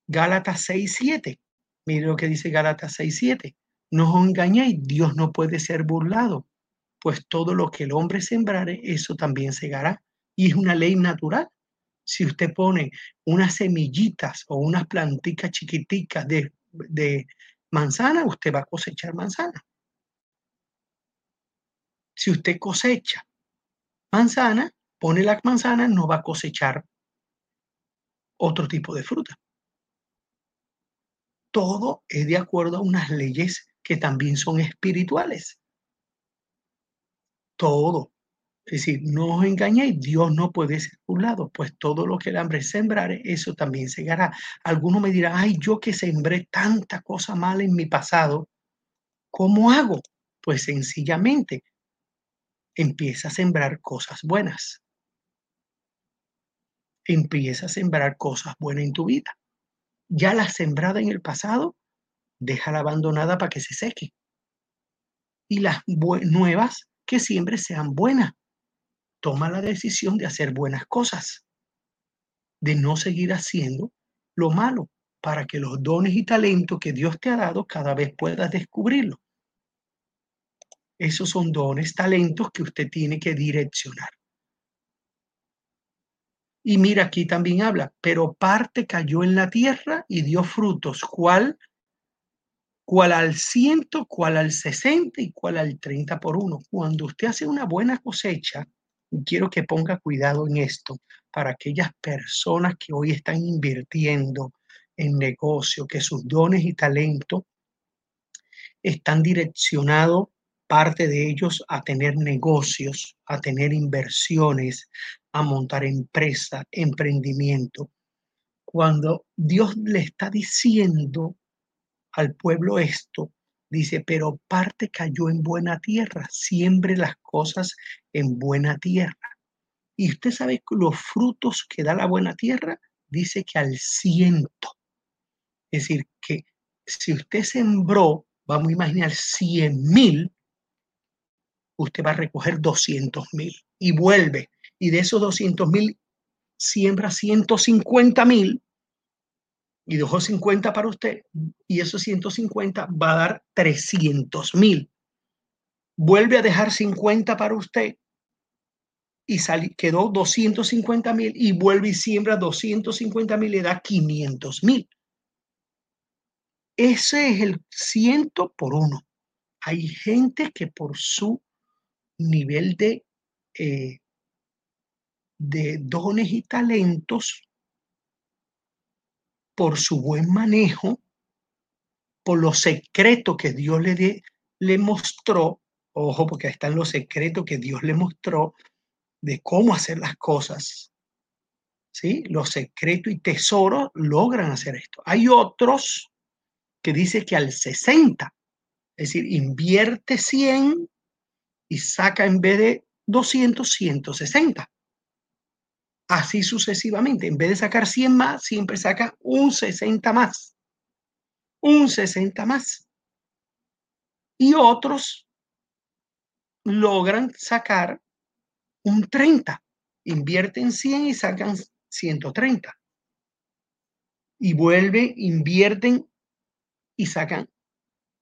Speaker 1: Gálatas 6, 7. Mire lo que dice Gálatas 6, 7. No os engañéis, Dios no puede ser burlado, pues todo lo que el hombre sembrare, eso también segará. Y es una ley natural. Si usted pone unas semillitas o unas plantitas chiquiticas de, de manzana, usted va a cosechar manzana. Si usted cosecha manzana, pone la manzana, no va a cosechar otro tipo de fruta. Todo es de acuerdo a unas leyes que también son espirituales. Todo. Es decir, no os engañéis, Dios no puede ser lado, pues todo lo que el hambre sembrare, eso también segará. Algunos me dirán, ay, yo que sembré tanta cosa mala en mi pasado, ¿cómo hago? Pues sencillamente empieza a sembrar cosas buenas. Empieza a sembrar cosas buenas en tu vida. Ya la sembrada en el pasado, déjala abandonada para que se seque. Y las nuevas, que siempre sean buenas. Toma la decisión de hacer buenas cosas, de no seguir haciendo lo malo, para que los dones y talentos que Dios te ha dado cada vez puedas descubrirlo. Esos son dones, talentos que usted tiene que direccionar. Y mira, aquí también habla, pero parte cayó en la tierra y dio frutos, ¿cuál? ¿Cuál al ciento, cuál al sesenta y cuál al treinta por uno? Cuando usted hace una buena cosecha, quiero que ponga cuidado en esto, para aquellas personas que hoy están invirtiendo en negocio, que sus dones y talentos están direccionados parte de ellos a tener negocios, a tener inversiones, a montar empresa, emprendimiento. Cuando Dios le está diciendo al pueblo esto, dice, pero parte cayó en buena tierra, siembre las cosas en buena tierra. Y usted sabe los frutos que da la buena tierra, dice que al ciento. Es decir, que si usted sembró, vamos a imaginar 100 mil, usted va a recoger 200 mil y vuelve. Y de esos 200 mil siembra 150 mil y dejó 50 para usted y esos 150 va a dar 300 mil. Vuelve a dejar 50 para usted y quedó 250 mil y vuelve y siembra 250 mil y da 500 mil. Ese es el ciento por uno. Hay gente que por su nivel de, eh, de dones y talentos por su buen manejo, por los secretos que Dios le, le mostró, ojo, porque ahí están los secretos que Dios le mostró de cómo hacer las cosas. ¿Sí? Los secretos y tesoros logran hacer esto. Hay otros que dice que al 60, es decir, invierte 100 y saca en vez de 200, 160. Así sucesivamente. En vez de sacar 100 más, siempre saca un 60 más. Un 60 más. Y otros logran sacar un 30. Invierten 100 y sacan 130. Y vuelve, invierten y sacan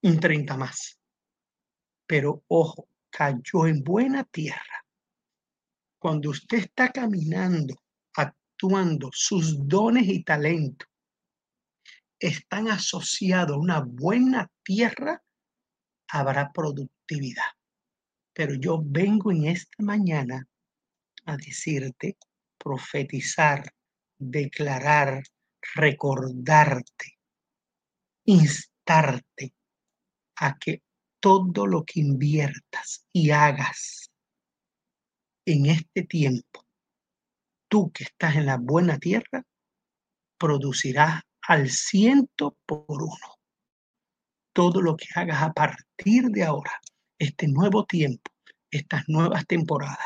Speaker 1: un 30 más. Pero ojo, cayó en buena tierra. Cuando usted está caminando, actuando, sus dones y talentos están asociados a una buena tierra, habrá productividad. Pero yo vengo en esta mañana a decirte, profetizar, declarar, recordarte, instarte a que todo lo que inviertas y hagas en este tiempo, tú que estás en la buena tierra, producirás al ciento por uno. Todo lo que hagas a partir de ahora, este nuevo tiempo, estas nuevas temporadas,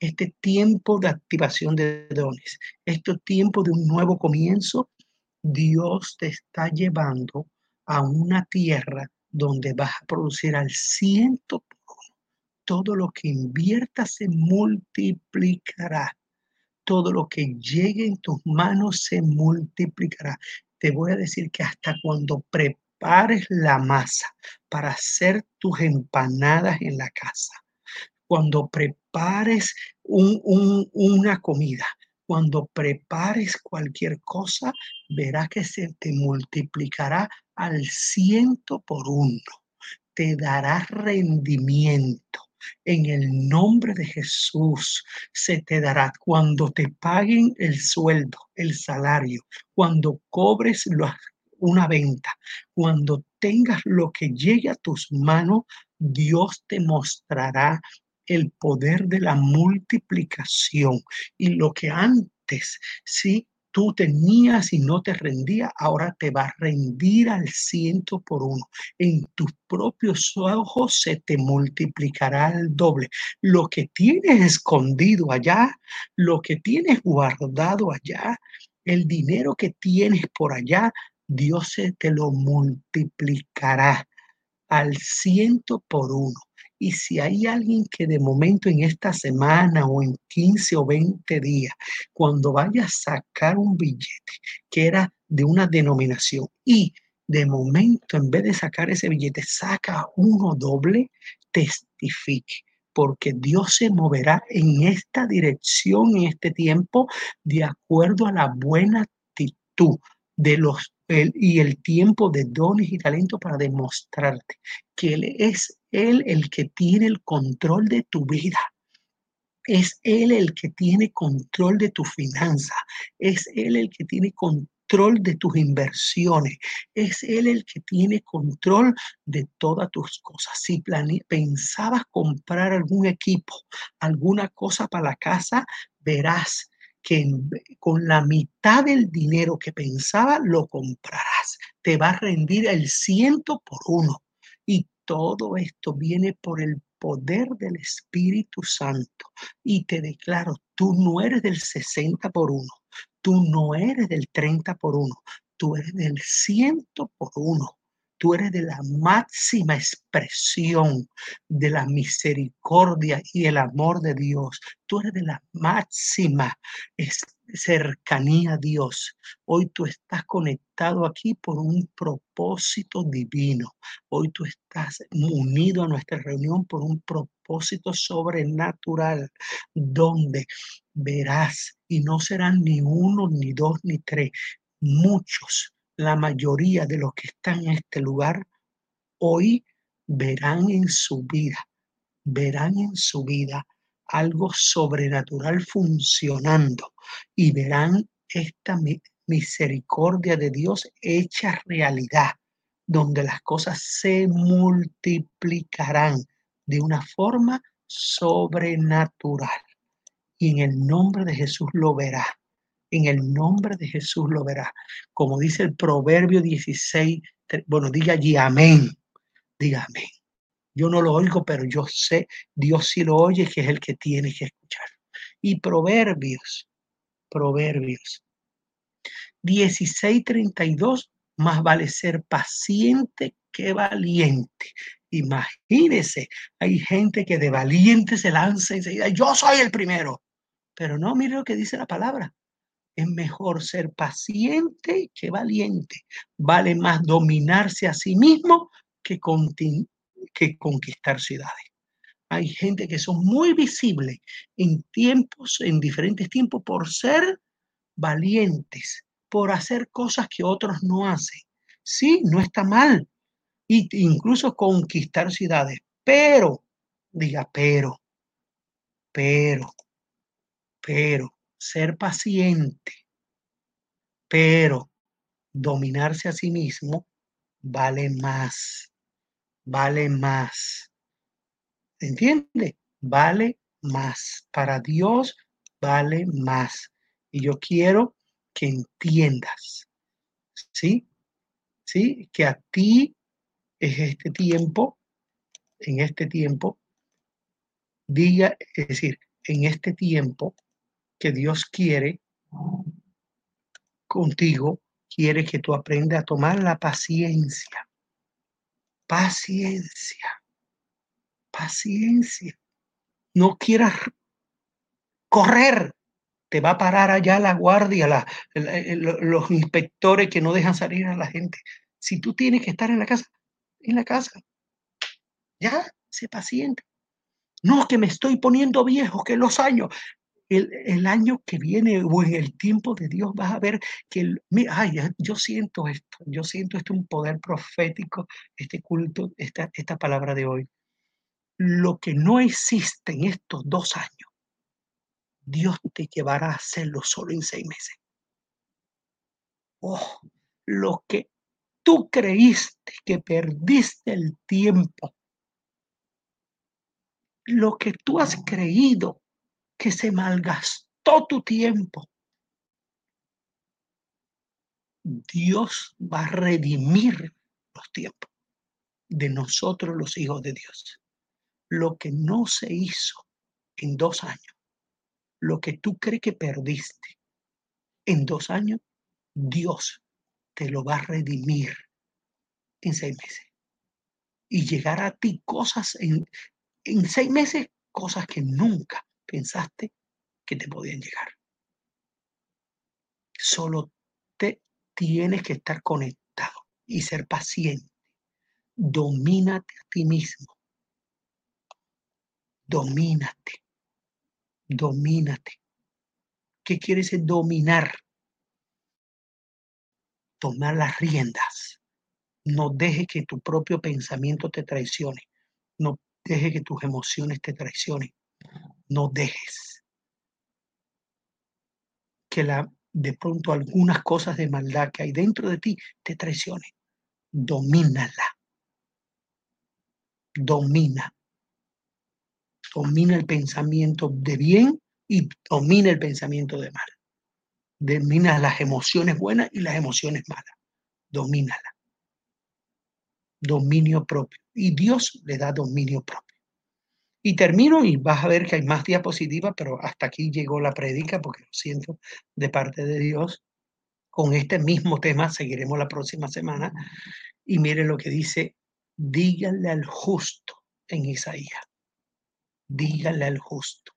Speaker 1: este tiempo de activación de dones, este tiempo de un nuevo comienzo, Dios te está llevando a una tierra donde vas a producir al ciento. Todo lo que inviertas se multiplicará. Todo lo que llegue en tus manos se multiplicará. Te voy a decir que hasta cuando prepares la masa para hacer tus empanadas en la casa, cuando prepares una comida, cuando prepares cualquier cosa, verás que se te multiplicará al ciento por uno. Te dará rendimiento. En el nombre de Jesús se te dará. Cuando te paguen el sueldo, el salario, cuando cobres una venta, cuando tengas lo que llegue a tus manos, Dios te mostrará el poder de la multiplicación. Y lo que antes, sí, tú tenías y no te rendía, ahora te va a rendir al ciento por uno. En tus propios ojos se te multiplicará el doble. Lo que tienes escondido allá, lo que tienes guardado allá, el dinero que tienes por allá, Dios se te lo multiplicará al ciento por uno. Y si hay alguien que de momento en esta semana o en 15 o 20 días, cuando vaya a sacar un billete que era de una denominación y de momento en vez de sacar ese billete saca uno doble, testifique porque Dios se moverá en esta dirección en este tiempo de acuerdo a la buena actitud de los y el tiempo de dones y talento para demostrarte que Él es Él el que tiene el control de tu vida. Es Él el que tiene control de tu finanza. Es Él el que tiene control de tus inversiones. Es Él el que tiene control de todas tus cosas. Si pensabas comprar algún equipo, alguna cosa para la casa, verás que con la mitad del dinero que pensaba lo comprarás. Te va a rendir el ciento por uno. Y todo esto viene por el poder del Espíritu Santo. Y te declaro, tú no eres del 60 por uno. Tú no eres del 30 por uno. Tú eres del ciento por uno. Tú eres de la máxima expresión de la misericordia y el amor de Dios. Tú eres de la máxima cercanía a Dios. Hoy tú estás conectado aquí por un propósito divino. Hoy tú estás unido a nuestra reunión por un propósito sobrenatural, donde verás, y no serán ni uno, ni dos, ni tres, muchos la mayoría de los que están en este lugar hoy verán en su vida, verán en su vida algo sobrenatural funcionando y verán esta misericordia de Dios hecha realidad, donde las cosas se multiplicarán de una forma sobrenatural. Y en el nombre de Jesús lo verá. En el nombre de Jesús lo verá. Como dice el Proverbio 16, bueno, diga allí amén. Diga amén. Yo no lo oigo, pero yo sé, Dios sí lo oye, que es el que tiene que escuchar. Y Proverbios, Proverbios 16:32, más vale ser paciente que valiente. Imagínese, hay gente que de valiente se lanza enseguida, yo soy el primero. Pero no, mire lo que dice la palabra. Es mejor ser paciente que valiente. Vale más dominarse a sí mismo que, que conquistar ciudades. Hay gente que son muy visibles en tiempos, en diferentes tiempos, por ser valientes, por hacer cosas que otros no hacen. Sí, no está mal. Y incluso conquistar ciudades. Pero, diga, pero, pero, pero, ser paciente, pero dominarse a sí mismo vale más, vale más. ¿Entiende? Vale más. Para Dios vale más. Y yo quiero que entiendas, ¿sí? ¿Sí? Que a ti es este tiempo, en este tiempo, diga, es decir, en este tiempo que Dios quiere contigo, quiere que tú aprendas a tomar la paciencia. Paciencia. Paciencia. No quieras correr te va a parar allá la guardia, los inspectores que no dejan salir a la gente. Si tú tienes que estar en la casa, en la casa. Ya, sé paciente. No, que me estoy poniendo viejo, que los años, el, año que viene o en el tiempo de Dios vas a ver que, el, ay, yo siento esto, yo siento esto un poder profético, este culto, esta, esta palabra de hoy. Lo que no existe en estos dos años, Dios te llevará a hacerlo solo en seis meses. Oh, lo que tú creíste que perdiste el tiempo, lo que tú has creído que se malgastó tu tiempo, Dios va a redimir los tiempos de nosotros los hijos de Dios. Lo que no se hizo en dos años, lo que tú crees que perdiste en dos años, Dios te lo va a redimir en seis meses. Y llegar a ti cosas en, en seis meses, cosas que nunca pensaste que te podían llegar. Solo te tienes que estar conectado y ser paciente. Domínate a ti mismo. Domínate domínate. ¿Qué quiere decir dominar? Tomar las riendas. No deje que tu propio pensamiento te traicione. No deje que tus emociones te traicionen. No dejes que la, de pronto algunas cosas de maldad que hay dentro de ti te traicionen. Domínala. Domina domina el pensamiento de bien y domina el pensamiento de mal. Domina las emociones buenas y las emociones malas. Domínala. Dominio propio. Y Dios le da dominio propio. Y termino y vas a ver que hay más diapositivas, pero hasta aquí llegó la prédica porque lo siento de parte de Dios. Con este mismo tema seguiremos la próxima semana. Y mire lo que dice, díganle al justo en Isaías dígale al justo.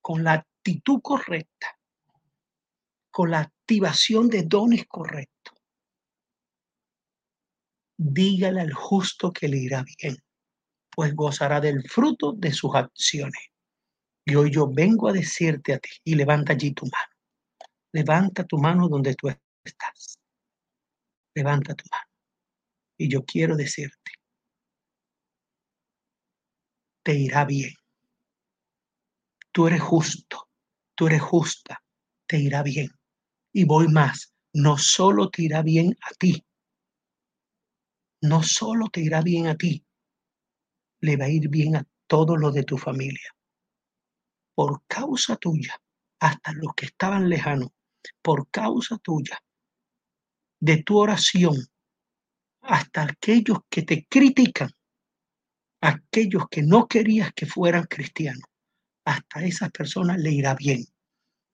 Speaker 1: Con la actitud correcta, con la activación de dones correctos, dígale al justo que le irá bien, pues gozará del fruto de sus acciones. Y hoy yo vengo a decirte a ti, y levanta allí tu mano. Levanta tu mano donde tú estás. Levanta tu mano. Y yo quiero decirte, te irá bien. Tú eres justo, tú eres justa, te irá bien. Y voy más, no solo te irá bien a ti, no solo te irá bien a ti, le va a ir bien a todos los de tu familia. Por causa tuya, hasta los que estaban lejanos, por causa tuya, de tu oración, hasta aquellos que te critican, aquellos que no querías que fueran cristianos, hasta esas personas le irá bien.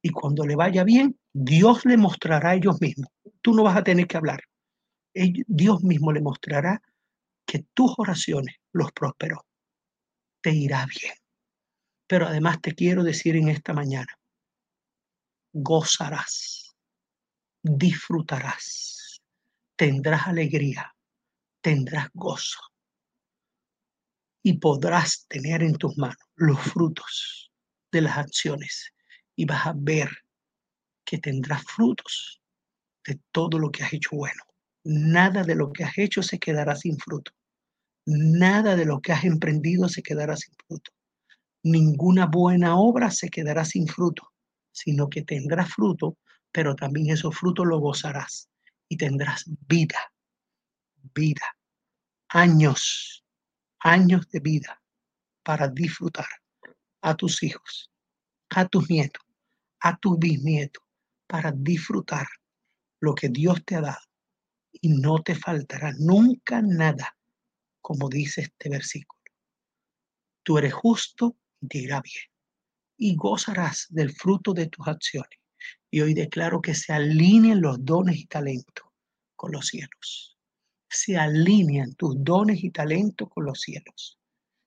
Speaker 1: Y cuando le vaya bien, Dios le mostrará a ellos mismos. Tú no vas a tener que hablar. Dios mismo le mostrará que tus oraciones los prosperó. Te irá bien. Pero además te quiero decir en esta mañana, gozarás, disfrutarás, tendrás alegría, tendrás gozo y podrás tener en tus manos los frutos de las acciones y vas a ver que tendrás frutos de todo lo que has hecho bueno. Nada de lo que has hecho se quedará sin fruto. Nada de lo que has emprendido se quedará sin fruto. Ninguna buena obra se quedará sin fruto, sino que tendrás fruto, pero también esos frutos lo gozarás y tendrás vida, vida, años, años de vida para disfrutar a tus hijos, a tus nietos, a tus bisnietos, para disfrutar lo que Dios te ha dado y no te faltará nunca nada, como dice este versículo. Tú eres justo y te irá bien y gozarás del fruto de tus acciones. Y hoy declaro que se alineen los dones y talentos con los cielos. Se alinean tus dones y talentos con los cielos.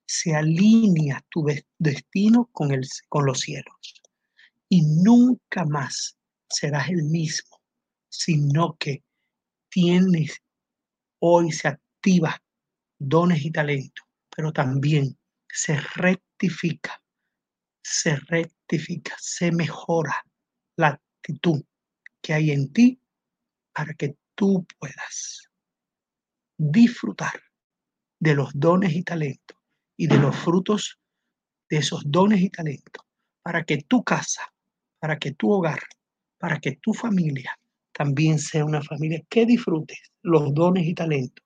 Speaker 1: Se alinea tu destino con, el, con los cielos. Y nunca más serás el mismo, sino que tienes, hoy se activa dones y talentos, pero también se rectifica, se rectifica, se mejora la actitud que hay en ti para que tú puedas disfrutar de los dones y talentos y de los frutos de esos dones y talentos para que tu casa, para que tu hogar, para que tu familia también sea una familia que disfrutes los dones y talentos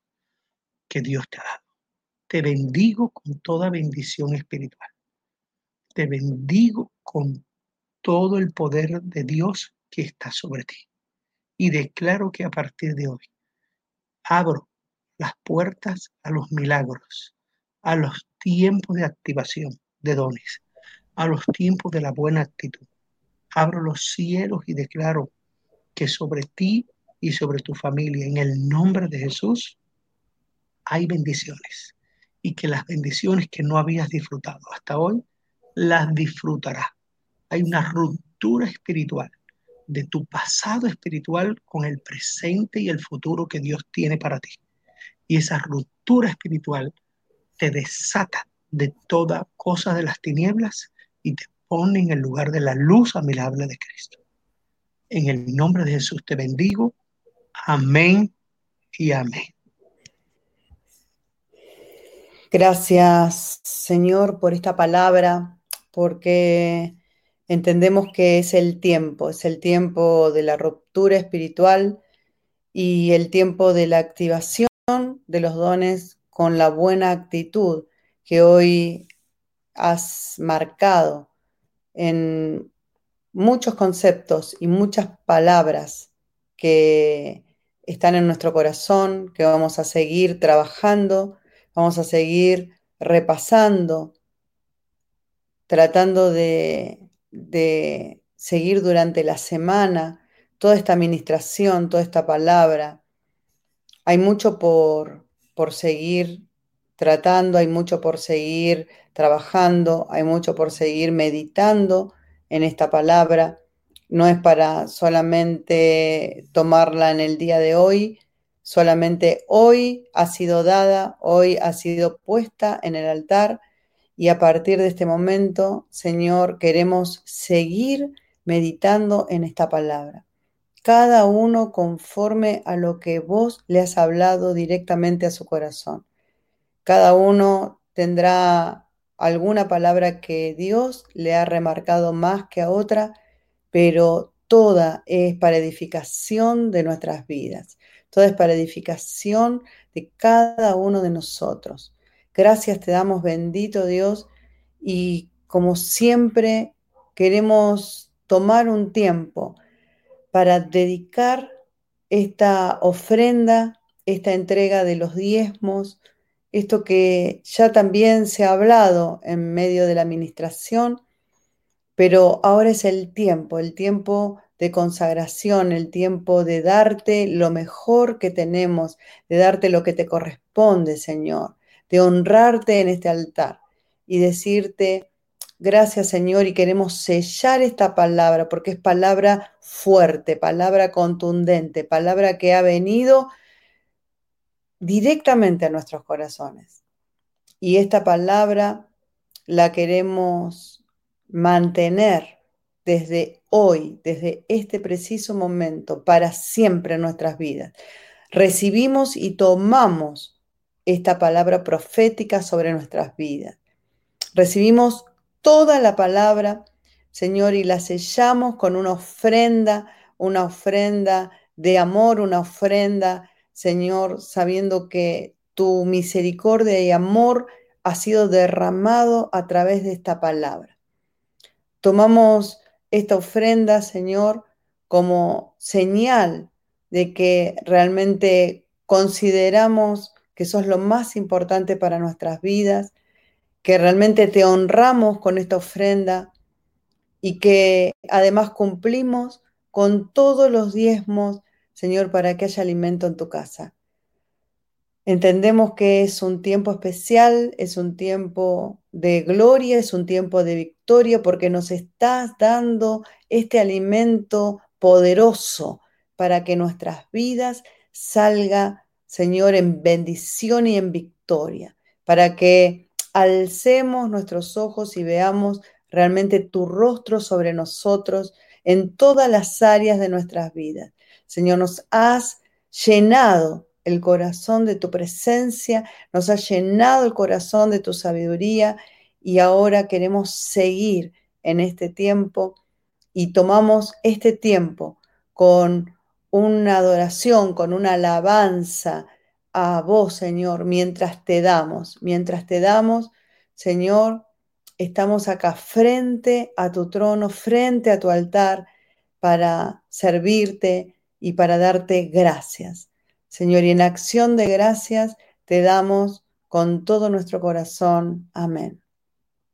Speaker 1: que Dios te ha dado. Te bendigo con toda bendición espiritual. Te bendigo con todo el poder de Dios que está sobre ti. Y declaro que a partir de hoy abro las puertas a los milagros, a los tiempos de activación de dones, a los tiempos de la buena actitud. Abro los cielos y declaro que sobre ti y sobre tu familia, en el nombre de Jesús, hay bendiciones. Y que las bendiciones que no habías disfrutado hasta hoy, las disfrutarás. Hay una ruptura espiritual de tu pasado espiritual con el presente y el futuro que Dios tiene para ti. Y esa ruptura espiritual te desata de toda cosa de las tinieblas y te pone en el lugar de la luz admirable de Cristo. En el nombre de Jesús te bendigo. Amén y amén.
Speaker 2: Gracias, Señor, por esta palabra, porque entendemos que es el tiempo, es el tiempo de la ruptura espiritual y el tiempo de la activación de los dones con la buena actitud que hoy has marcado en muchos conceptos y muchas palabras que están en nuestro corazón, que vamos a seguir trabajando, vamos a seguir repasando, tratando de, de seguir durante la semana toda esta administración, toda esta palabra. Hay mucho por, por seguir tratando, hay mucho por seguir trabajando, hay mucho por seguir meditando en esta palabra. No es para solamente tomarla en el día de hoy, solamente hoy ha sido dada, hoy ha sido puesta en el altar y a partir de este momento, Señor, queremos seguir meditando en esta palabra. Cada uno conforme a lo que vos le has hablado directamente a su corazón. Cada uno tendrá alguna palabra que Dios le ha remarcado más que a otra, pero toda es para edificación de nuestras vidas, toda es para edificación de cada uno de nosotros. Gracias te damos, bendito Dios, y como siempre queremos tomar un tiempo para dedicar esta ofrenda, esta entrega de los diezmos, esto que ya también se ha hablado en medio de la administración, pero ahora es el tiempo, el tiempo de consagración, el tiempo de darte lo mejor que tenemos, de darte lo que te corresponde, Señor, de honrarte en este altar y decirte, gracias Señor, y queremos sellar esta palabra porque es palabra fuerte, palabra contundente, palabra que ha venido directamente a nuestros corazones. Y esta palabra la queremos mantener desde hoy, desde este preciso momento, para siempre en nuestras vidas. Recibimos y tomamos esta palabra profética sobre nuestras vidas. Recibimos toda la palabra, Señor, y la sellamos con una ofrenda, una ofrenda de amor, una ofrenda, Señor, sabiendo que tu misericordia y amor ha sido derramado a través de esta palabra. Tomamos esta ofrenda, Señor, como señal de que realmente consideramos que sos lo más importante para nuestras vidas, que realmente te honramos con esta ofrenda y que además cumplimos con todos los diezmos, Señor, para que haya alimento en tu casa. Entendemos que es un tiempo especial, es un tiempo de gloria, es un tiempo de victoria, porque nos estás dando este alimento poderoso para que nuestras vidas salga, Señor, en bendición y en victoria, para que alcemos nuestros ojos y veamos realmente tu rostro sobre nosotros en todas las áreas de nuestras vidas. Señor, nos has llenado el corazón de tu presencia, nos has llenado el corazón de tu sabiduría y ahora queremos seguir en este tiempo y tomamos este tiempo con una adoración, con una alabanza, a vos, Señor, mientras te damos, mientras te damos, Señor, estamos acá frente a tu trono, frente a tu altar, para servirte y para darte gracias. Señor, y en acción de gracias te damos con todo nuestro corazón. Amén.